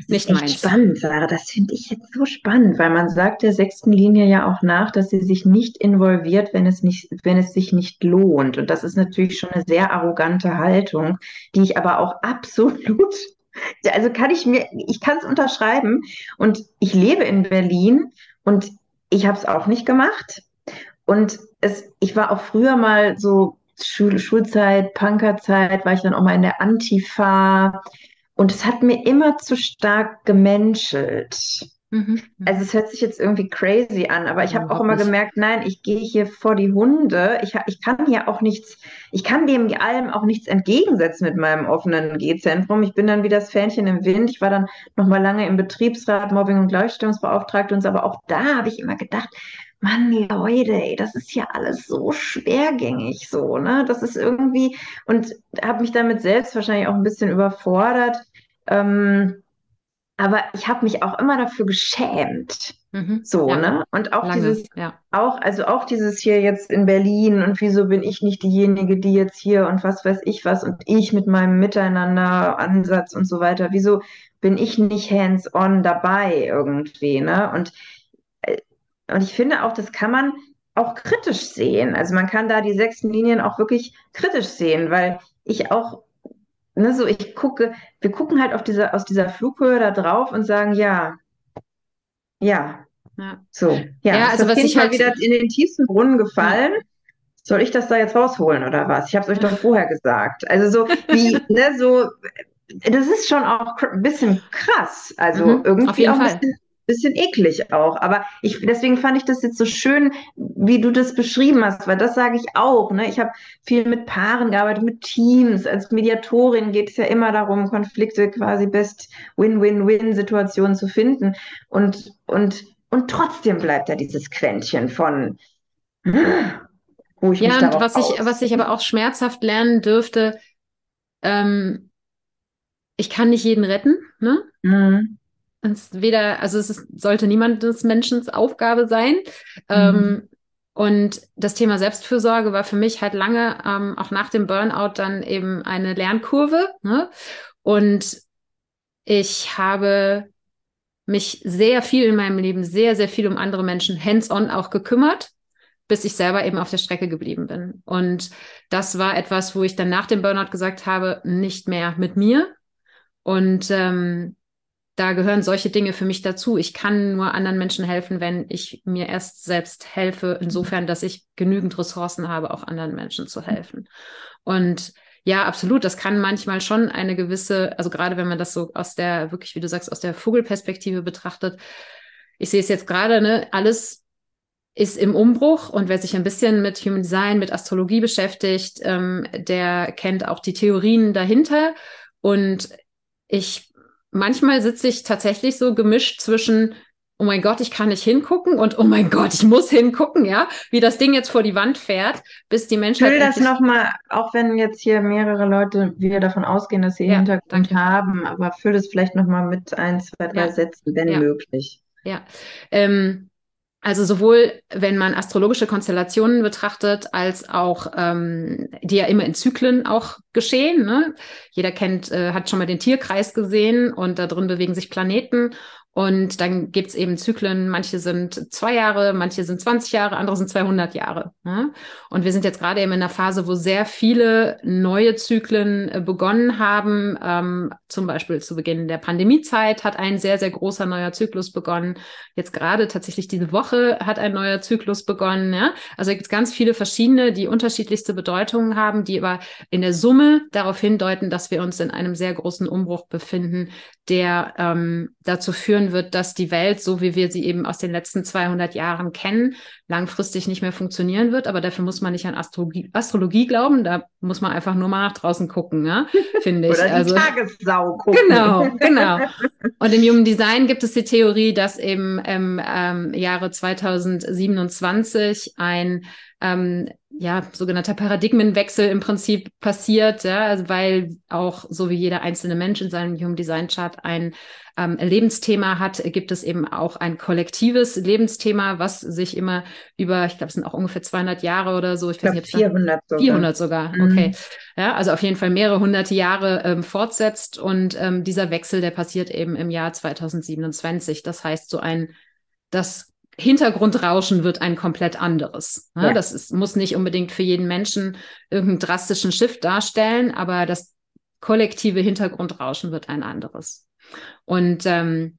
nicht meins. spannend, Sarah. Das finde ich jetzt so spannend, weil man sagt der sechsten Linie ja auch nach, dass sie sich nicht involviert, wenn es nicht, wenn es sich nicht lohnt. Und das ist natürlich schon eine sehr arrogante Haltung, die ich aber auch absolut also kann ich mir, ich kann es unterschreiben und ich lebe in Berlin und ich habe es auch nicht gemacht. Und es, ich war auch früher mal so Schul Schulzeit, Punkerzeit, war ich dann auch mal in der Antifa. Und es hat mir immer zu stark gemenschelt. Mhm. Also es hört sich jetzt irgendwie crazy an, aber ich habe auch immer nicht. gemerkt, nein, ich gehe hier vor die Hunde. Ich, ich kann hier auch nichts, ich kann dem allem auch nichts entgegensetzen mit meinem offenen G-Zentrum. Ich bin dann wie das Fähnchen im Wind. Ich war dann noch mal lange im Betriebsrat, Mobbing- und Gleichstellungsbeauftragte und so, aber auch da habe ich immer gedacht, Mann, Leute, ey, das ist ja alles so schwergängig so, ne? Das ist irgendwie, und habe mich damit selbst wahrscheinlich auch ein bisschen überfordert. Ähm, aber ich habe mich auch immer dafür geschämt. Mhm, so, ja. ne? Und auch Lange, dieses, ja. auch, also auch dieses hier jetzt in Berlin und wieso bin ich nicht diejenige, die jetzt hier und was weiß ich was und ich mit meinem Miteinander-Ansatz und so weiter, wieso bin ich nicht hands-on dabei irgendwie, ne? Und und ich finde auch, das kann man auch kritisch sehen. Also man kann da die sechsten Linien auch wirklich kritisch sehen, weil ich auch, ne, so ich gucke, wir gucken halt auf diese, aus dieser Flughöhe da drauf und sagen, ja, ja, ja. so, ja, ja also was ich halt wieder in den tiefsten Brunnen gefallen. Ja. Soll ich das da jetzt rausholen oder was? Ich habe es euch doch vorher gesagt. Also so wie, ne, so, das ist schon auch ein bisschen krass. Also mhm, irgendwie auch ein bisschen bisschen eklig auch. Aber ich, deswegen fand ich das jetzt so schön, wie du das beschrieben hast, weil das sage ich auch. Ne? Ich habe viel mit Paaren gearbeitet, mit Teams. Als Mediatorin geht es ja immer darum, Konflikte quasi best Win-Win-Win-Situationen zu finden. Und, und, und trotzdem bleibt da dieses Quäntchen von, wo ich ja, mich und was ich, was ich aber auch schmerzhaft lernen dürfte, ähm, ich kann nicht jeden retten, ne? Mhm. Es weder, also es ist, sollte niemandes Menschen Aufgabe sein. Mhm. Ähm, und das Thema Selbstfürsorge war für mich halt lange, ähm, auch nach dem Burnout, dann eben eine Lernkurve. Ne? Und ich habe mich sehr viel in meinem Leben, sehr, sehr viel um andere Menschen hands-on auch gekümmert, bis ich selber eben auf der Strecke geblieben bin. Und das war etwas, wo ich dann nach dem Burnout gesagt habe, nicht mehr mit mir. Und ähm, da gehören solche Dinge für mich dazu. Ich kann nur anderen Menschen helfen, wenn ich mir erst selbst helfe, insofern, dass ich genügend Ressourcen habe, auch anderen Menschen zu helfen. Und ja, absolut. Das kann manchmal schon eine gewisse, also gerade wenn man das so aus der, wirklich, wie du sagst, aus der Vogelperspektive betrachtet. Ich sehe es jetzt gerade, ne, alles ist im Umbruch und wer sich ein bisschen mit Human Design, mit Astrologie beschäftigt, ähm, der kennt auch die Theorien dahinter. Und ich manchmal sitze ich tatsächlich so gemischt zwischen oh mein Gott, ich kann nicht hingucken und oh mein Gott, ich muss hingucken, ja, wie das Ding jetzt vor die Wand fährt, bis die Menschheit. Ich will das nochmal, auch wenn jetzt hier mehrere Leute wieder davon ausgehen, dass sie ja, Hintergrund danke. haben, aber füll das vielleicht nochmal mit ein, zwei, drei ja. Sätzen, wenn ja. möglich. Ja. Ähm, also sowohl, wenn man astrologische Konstellationen betrachtet, als auch ähm, die ja immer in Zyklen auch geschehen. Ne? Jeder kennt, äh, hat schon mal den Tierkreis gesehen und da drin bewegen sich Planeten und dann gibt's eben Zyklen, manche sind zwei Jahre, manche sind 20 Jahre, andere sind 200 Jahre. Ne? Und wir sind jetzt gerade eben in einer Phase, wo sehr viele neue Zyklen äh, begonnen haben. Ähm, zum Beispiel zu Beginn der Pandemiezeit hat ein sehr, sehr großer neuer Zyklus begonnen. Jetzt gerade tatsächlich diese Woche hat ein neuer Zyklus begonnen. Ja? Also gibt ganz viele verschiedene, die unterschiedlichste Bedeutungen haben, die aber in der Summe darauf hindeuten, dass wir uns in einem sehr großen Umbruch befinden, der ähm, dazu führen wird, dass die Welt, so wie wir sie eben aus den letzten 200 Jahren kennen, langfristig nicht mehr funktionieren wird. Aber dafür muss man nicht an Astrologie, Astrologie glauben. Da muss man einfach nur mal nach draußen gucken, ja? finde ich. Oder die also, Tagessau gucken. Genau, genau. Und im Human Design gibt es die Theorie, dass eben im ähm, Jahre 2027 ein ähm, ja, sogenannter Paradigmenwechsel im Prinzip passiert, ja, also weil auch so wie jeder einzelne Mensch in seinem Human Design Chart ein ähm, Lebensthema hat, gibt es eben auch ein kollektives Lebensthema, was sich immer über, ich glaube, es sind auch ungefähr 200 Jahre oder so, ich, ich weiß nicht, 400 sogar. 400 sogar, mhm. okay. Ja, also auf jeden Fall mehrere hunderte Jahre ähm, fortsetzt und ähm, dieser Wechsel, der passiert eben im Jahr 2027. Das heißt, so ein, das Hintergrundrauschen wird ein komplett anderes. Ne? Ja. Das ist, muss nicht unbedingt für jeden Menschen irgendeinen drastischen Shift darstellen, aber das kollektive Hintergrundrauschen wird ein anderes. Und ähm,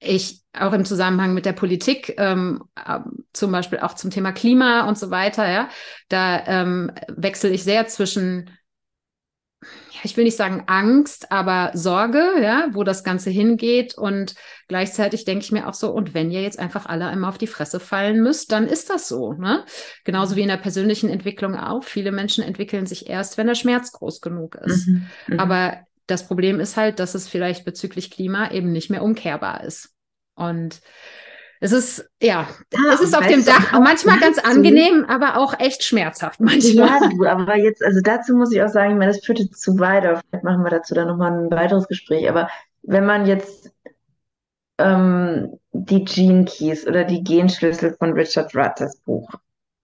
ich auch im Zusammenhang mit der Politik, ähm, äh, zum Beispiel auch zum Thema Klima und so weiter, ja, da ähm, wechsle ich sehr zwischen ich will nicht sagen Angst, aber Sorge, ja, wo das Ganze hingeht. Und gleichzeitig denke ich mir auch so, und wenn ihr jetzt einfach alle einmal auf die Fresse fallen müsst, dann ist das so. Ne? Genauso wie in der persönlichen Entwicklung auch. Viele Menschen entwickeln sich erst, wenn der Schmerz groß genug ist. Mhm, mhm. aber das Problem ist halt, dass es vielleicht bezüglich Klima eben nicht mehr umkehrbar ist. Und es ist, ja, ja es ist auf dem Dach manchmal ganz angenehm, aber auch echt schmerzhaft manchmal. Ja, du, aber jetzt, also dazu muss ich auch sagen, ich meine, das führt jetzt zu weit, vielleicht machen wir dazu dann nochmal ein weiteres Gespräch, aber wenn man jetzt ähm, die Gene Keys oder die Genschlüssel von Richard das Buch,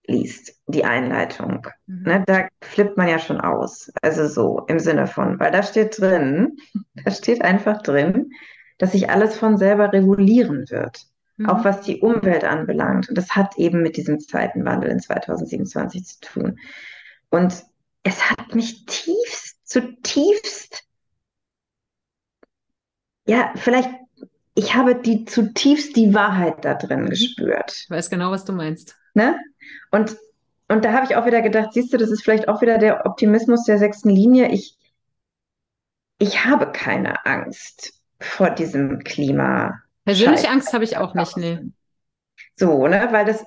liest, die Einleitung, mhm. ne, da flippt man ja schon aus. Also so im Sinne von, weil da steht drin, da steht einfach drin, dass sich alles von selber regulieren wird mhm. auch was die Umwelt anbelangt. Und das hat eben mit diesem zweiten Wandel in 2027 zu tun. Und es hat mich tiefst, zutiefst, ja, vielleicht, ich habe die zutiefst die Wahrheit da drin mhm. gespürt. Ich weiß genau, was du meinst. Ne? Und, und da habe ich auch wieder gedacht, siehst du, das ist vielleicht auch wieder der Optimismus der sechsten Linie. Ich, ich habe keine Angst vor diesem Klima, Persönliche Scheiße. Angst habe ich auch nicht, nee. So, ne, weil das,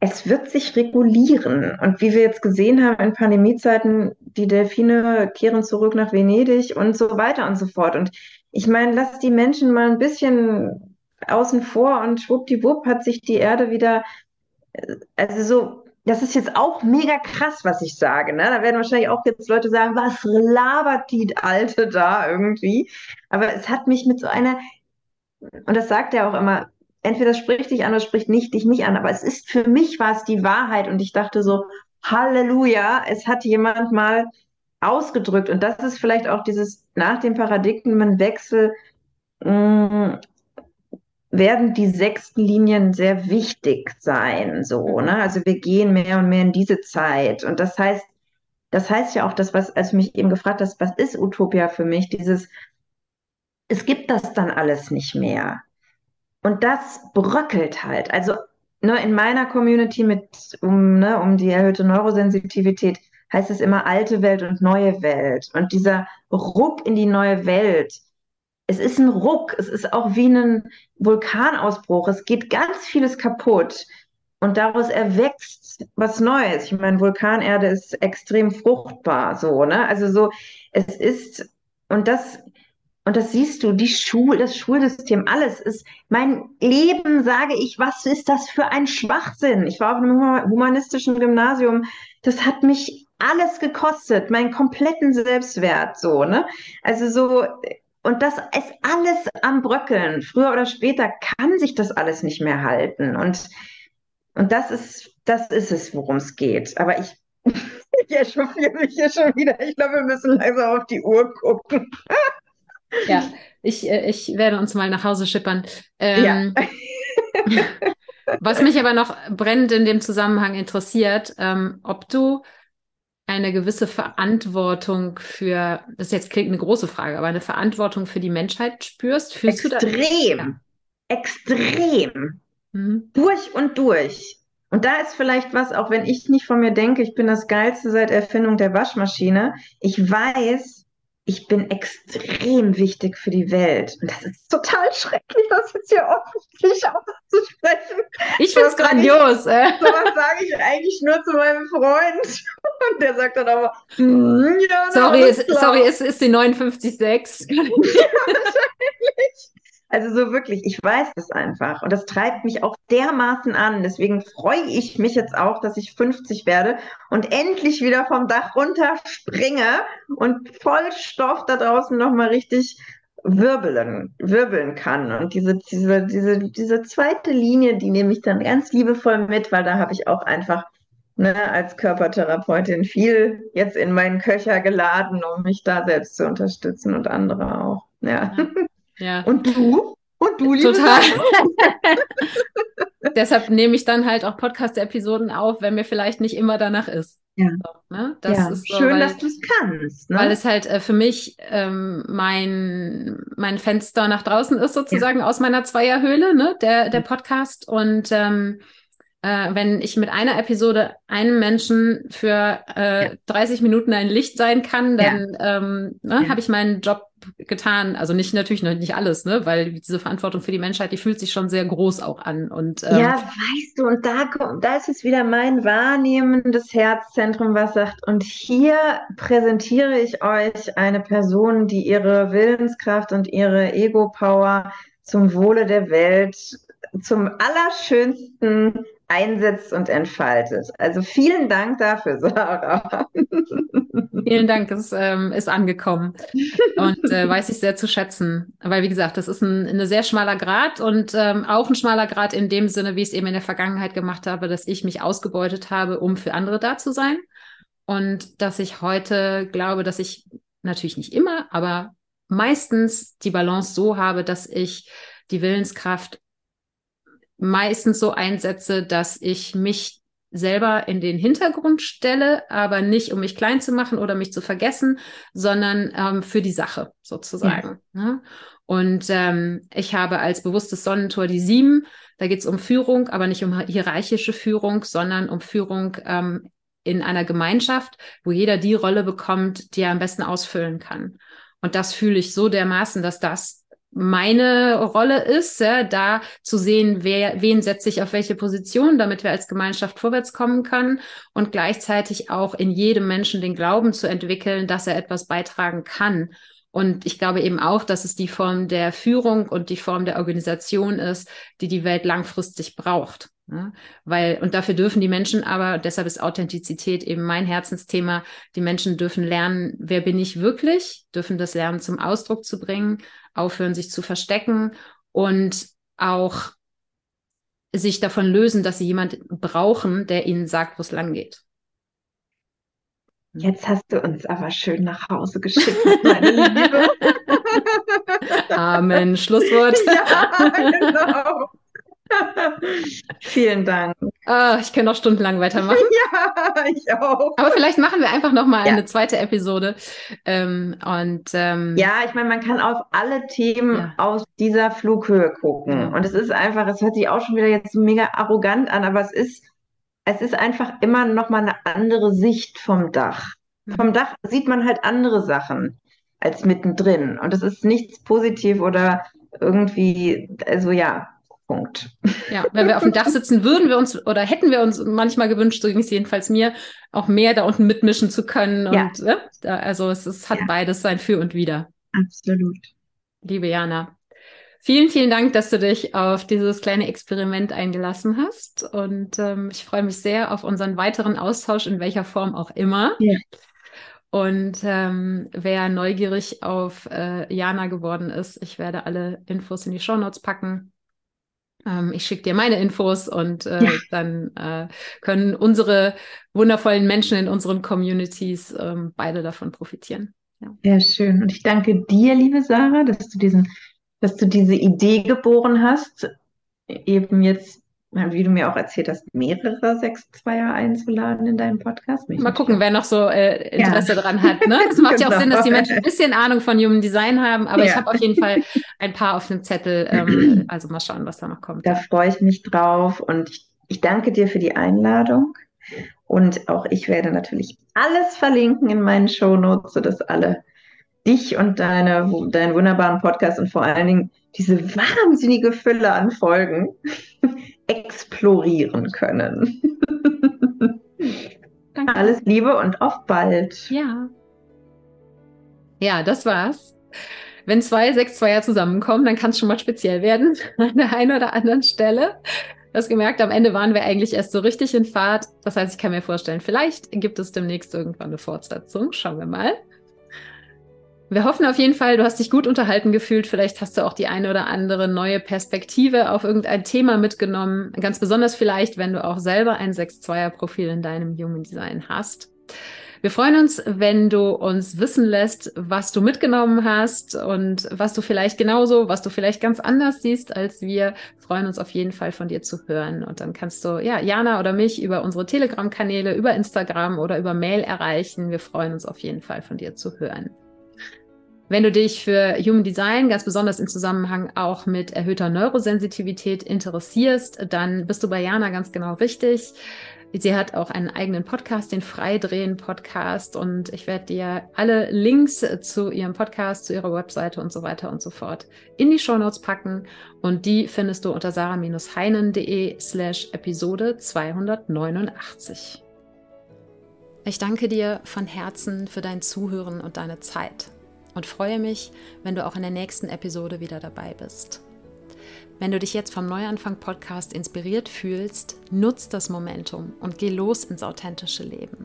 es wird sich regulieren. Und wie wir jetzt gesehen haben in Pandemiezeiten, die Delfine kehren zurück nach Venedig und so weiter und so fort. Und ich meine, lass die Menschen mal ein bisschen außen vor und schwuppdiwupp hat sich die Erde wieder, äh, also so, das ist jetzt auch mega krass, was ich sage. Ne? Da werden wahrscheinlich auch jetzt Leute sagen, was labert die Alte da irgendwie? Aber es hat mich mit so einer und das sagt er auch immer, entweder spricht dich an oder spricht nicht dich nicht an. Aber es ist für mich war es die Wahrheit und ich dachte so, Halleluja, es hat jemand mal ausgedrückt. Und das ist vielleicht auch dieses nach dem Paradigmenwechsel mh, mm, werden die sechsten Linien sehr wichtig sein. So, ne? Also wir gehen mehr und mehr in diese Zeit. Und das heißt, das heißt ja auch, das, was, als mich eben gefragt hast, was ist Utopia für mich, dieses es gibt das dann alles nicht mehr. Und das bröckelt halt. Also ne, in meiner Community mit um, ne, um die erhöhte Neurosensitivität heißt es immer alte Welt und neue Welt. Und dieser Ruck in die neue Welt, es ist ein Ruck, es ist auch wie ein Vulkanausbruch. Es geht ganz vieles kaputt und daraus erwächst was Neues. Ich meine, Vulkanerde ist extrem fruchtbar, so, ne? Also so, es ist, und das und das siehst du, die Schule, das Schulsystem, alles ist mein Leben, sage ich, was ist das für ein Schwachsinn? Ich war auf einem humanistischen Gymnasium, das hat mich alles gekostet, meinen kompletten Selbstwert, so, ne? Also so, und das ist alles am Bröckeln. Früher oder später kann sich das alles nicht mehr halten. Und, und das ist, das ist es, worum es geht. Aber ich, ich echauffiere mich hier schon wieder. Ich glaube, wir müssen langsam auf die Uhr gucken. Ja, ich, äh, ich werde uns mal nach Hause schippern. Ähm, ja. was mich aber noch brennend in dem Zusammenhang interessiert, ähm, ob du eine gewisse Verantwortung für, das ist jetzt klingt eine große Frage, aber eine Verantwortung für die Menschheit spürst? Fühlst extrem, ja. extrem, mhm. durch und durch. Und da ist vielleicht was, auch wenn ich nicht von mir denke, ich bin das Geilste seit Erfindung der Waschmaschine. Ich weiß, ich bin extrem wichtig für die Welt. Und das ist total schrecklich, das jetzt hier öffentlich auszusprechen. Ich finde es grandios. Ich, äh. Sowas sage ich eigentlich nur zu meinem Freund. Und der sagt dann aber, hm, ja, sorry, es, sorry, es ist die 59,6. Also so wirklich, ich weiß das einfach. Und das treibt mich auch dermaßen an. Deswegen freue ich mich jetzt auch, dass ich 50 werde und endlich wieder vom Dach runter springe und voll Stoff da draußen nochmal richtig wirbeln, wirbeln kann. Und diese, diese, diese, diese zweite Linie, die nehme ich dann ganz liebevoll mit, weil da habe ich auch einfach ne, als Körpertherapeutin viel jetzt in meinen Köcher geladen, um mich da selbst zu unterstützen und andere auch. Ja. ja. Ja. Und du? Und du, liebe Total. Deshalb nehme ich dann halt auch Podcast-Episoden auf, wenn mir vielleicht nicht immer danach ist. Ja. So, ne? das ja. ist so, schön, weil, dass du es kannst. Ne? Weil es halt äh, für mich ähm, mein, mein Fenster nach draußen ist, sozusagen ja. aus meiner Zweierhöhle, ne? der, der Podcast. Und ähm, äh, wenn ich mit einer Episode einem Menschen für äh, ja. 30 Minuten ein Licht sein kann, dann ja. ähm, ne, ja. habe ich meinen Job getan. Also nicht natürlich noch nicht alles, ne, weil diese Verantwortung für die Menschheit, die fühlt sich schon sehr groß auch an. Und ähm, ja, weißt du, und da da ist es wieder mein wahrnehmendes Herzzentrum, was sagt, und hier präsentiere ich euch eine Person, die ihre Willenskraft und ihre Ego-Power zum Wohle der Welt zum allerschönsten einsetzt und entfaltet. Also vielen Dank dafür, Sarah. Vielen Dank, es ähm, ist angekommen und äh, weiß ich sehr zu schätzen. Weil, wie gesagt, das ist ein, ein sehr schmaler Grad und ähm, auch ein schmaler Grad in dem Sinne, wie ich es eben in der Vergangenheit gemacht habe, dass ich mich ausgebeutet habe, um für andere da zu sein. Und dass ich heute glaube, dass ich natürlich nicht immer, aber meistens die Balance so habe, dass ich die Willenskraft meistens so einsetze, dass ich mich selber in den Hintergrund stelle, aber nicht, um mich klein zu machen oder mich zu vergessen, sondern ähm, für die Sache sozusagen. Ja. Ne? Und ähm, ich habe als bewusstes Sonnentor die sieben. Da geht es um Führung, aber nicht um hierarchische Führung, sondern um Führung ähm, in einer Gemeinschaft, wo jeder die Rolle bekommt, die er am besten ausfüllen kann. Und das fühle ich so dermaßen, dass das meine Rolle ist, ja, da zu sehen, wer, wen setze ich auf welche Position, damit wir als Gemeinschaft vorwärts kommen können und gleichzeitig auch in jedem Menschen den Glauben zu entwickeln, dass er etwas beitragen kann. Und ich glaube eben auch, dass es die Form der Führung und die Form der Organisation ist, die die Welt langfristig braucht. Ja, weil, und dafür dürfen die Menschen aber, deshalb ist Authentizität eben mein Herzensthema, die Menschen dürfen lernen, wer bin ich wirklich, dürfen das lernen zum Ausdruck zu bringen, aufhören, sich zu verstecken und auch sich davon lösen, dass sie jemanden brauchen, der ihnen sagt, wo es lang geht. Jetzt hast du uns aber schön nach Hause geschickt, meine Liebe. Amen. Schlusswort. Ja, genau. Vielen Dank. Oh, ich könnte noch stundenlang weitermachen. Ja, ich auch. Aber vielleicht machen wir einfach noch mal ja. eine zweite Episode. Ähm, und ähm, ja, ich meine, man kann auf alle Themen ja. aus dieser Flughöhe gucken. Und es ist einfach, es hört sich auch schon wieder jetzt mega arrogant an, aber es ist, es ist einfach immer noch mal eine andere Sicht vom Dach. Mhm. Vom Dach sieht man halt andere Sachen als mittendrin. Und es ist nichts positiv oder irgendwie, also ja, Punkt. Ja, wenn wir auf dem Dach sitzen, würden wir uns oder hätten wir uns manchmal gewünscht, so ging es jedenfalls mir, auch mehr da unten mitmischen zu können. Ja. Und äh, also es, es hat ja. beides sein Für und Wider. Absolut. Liebe Jana, vielen, vielen Dank, dass du dich auf dieses kleine Experiment eingelassen hast. Und ähm, ich freue mich sehr auf unseren weiteren Austausch, in welcher Form auch immer. Ja. Und ähm, wer neugierig auf äh, Jana geworden ist, ich werde alle Infos in die Show Notes packen. Ähm, ich schicke dir meine Infos und äh, ja. dann äh, können unsere wundervollen Menschen in unseren Communities ähm, beide davon profitieren. Ja. Sehr schön. Und ich danke dir, liebe Sarah, dass du diesen, dass du diese Idee geboren hast, eben jetzt wie du mir auch erzählt hast, mehrere Sechs-Zweier einzuladen in deinem Podcast. Mich Mal gucken, wer noch so äh, Interesse ja. daran hat. Ne? Es macht genau. ja auch genau. Sinn, dass die Menschen ein bisschen Ahnung von Human Design haben, aber ja. ich habe auf jeden Fall ein paar auf dem Zettel. Ähm, also mal schauen, was da noch kommt. Da freue ich mich drauf und ich, ich danke dir für die Einladung. Und auch ich werde natürlich alles verlinken in meinen Shownotes, sodass alle dich und deine, deinen wunderbaren Podcast und vor allen Dingen diese wahnsinnige Fülle an Folgen explorieren können. Danke. Alles Liebe und auf bald. Ja. Ja, das war's. wenn zwei 6-2er zusammenkommen, dann kann es schon mal speziell werden an der einen oder anderen Stelle. Das gemerkt, am Ende waren wir eigentlich erst so richtig in Fahrt. Das heißt, ich kann mir vorstellen, vielleicht gibt es demnächst irgendwann eine Fortsetzung. Schauen wir mal. Wir hoffen auf jeden Fall, du hast dich gut unterhalten gefühlt. Vielleicht hast du auch die eine oder andere neue Perspektive auf irgendein Thema mitgenommen. Ganz besonders vielleicht, wenn du auch selber ein 6-2er-Profil in deinem Human Design hast. Wir freuen uns, wenn du uns wissen lässt, was du mitgenommen hast und was du vielleicht genauso, was du vielleicht ganz anders siehst als wir. freuen uns auf jeden Fall von dir zu hören. Und dann kannst du ja Jana oder mich über unsere Telegram-Kanäle, über Instagram oder über Mail erreichen. Wir freuen uns auf jeden Fall von dir zu hören. Wenn du dich für Human Design ganz besonders im Zusammenhang auch mit erhöhter Neurosensitivität interessierst, dann bist du bei Jana ganz genau richtig. Sie hat auch einen eigenen Podcast, den Freidrehen Podcast. Und ich werde dir alle Links zu ihrem Podcast, zu ihrer Webseite und so weiter und so fort in die Shownotes packen. Und die findest du unter sarah-heinen.de slash Episode 289. Ich danke dir von Herzen für dein Zuhören und deine Zeit und freue mich, wenn du auch in der nächsten Episode wieder dabei bist. Wenn du dich jetzt vom Neuanfang-Podcast inspiriert fühlst, nutz das Momentum und geh los ins authentische Leben.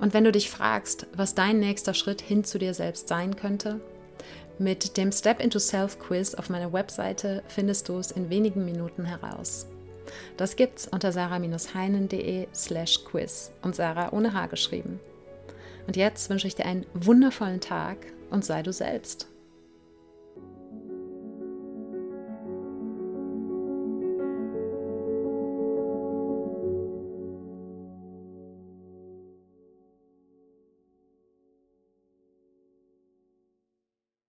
Und wenn du dich fragst, was dein nächster Schritt hin zu dir selbst sein könnte, mit dem Step into Self Quiz auf meiner Webseite findest du es in wenigen Minuten heraus. Das gibt's unter sarah-heinen.de slash quiz und Sarah ohne H geschrieben. Und jetzt wünsche ich dir einen wundervollen Tag und sei du selbst.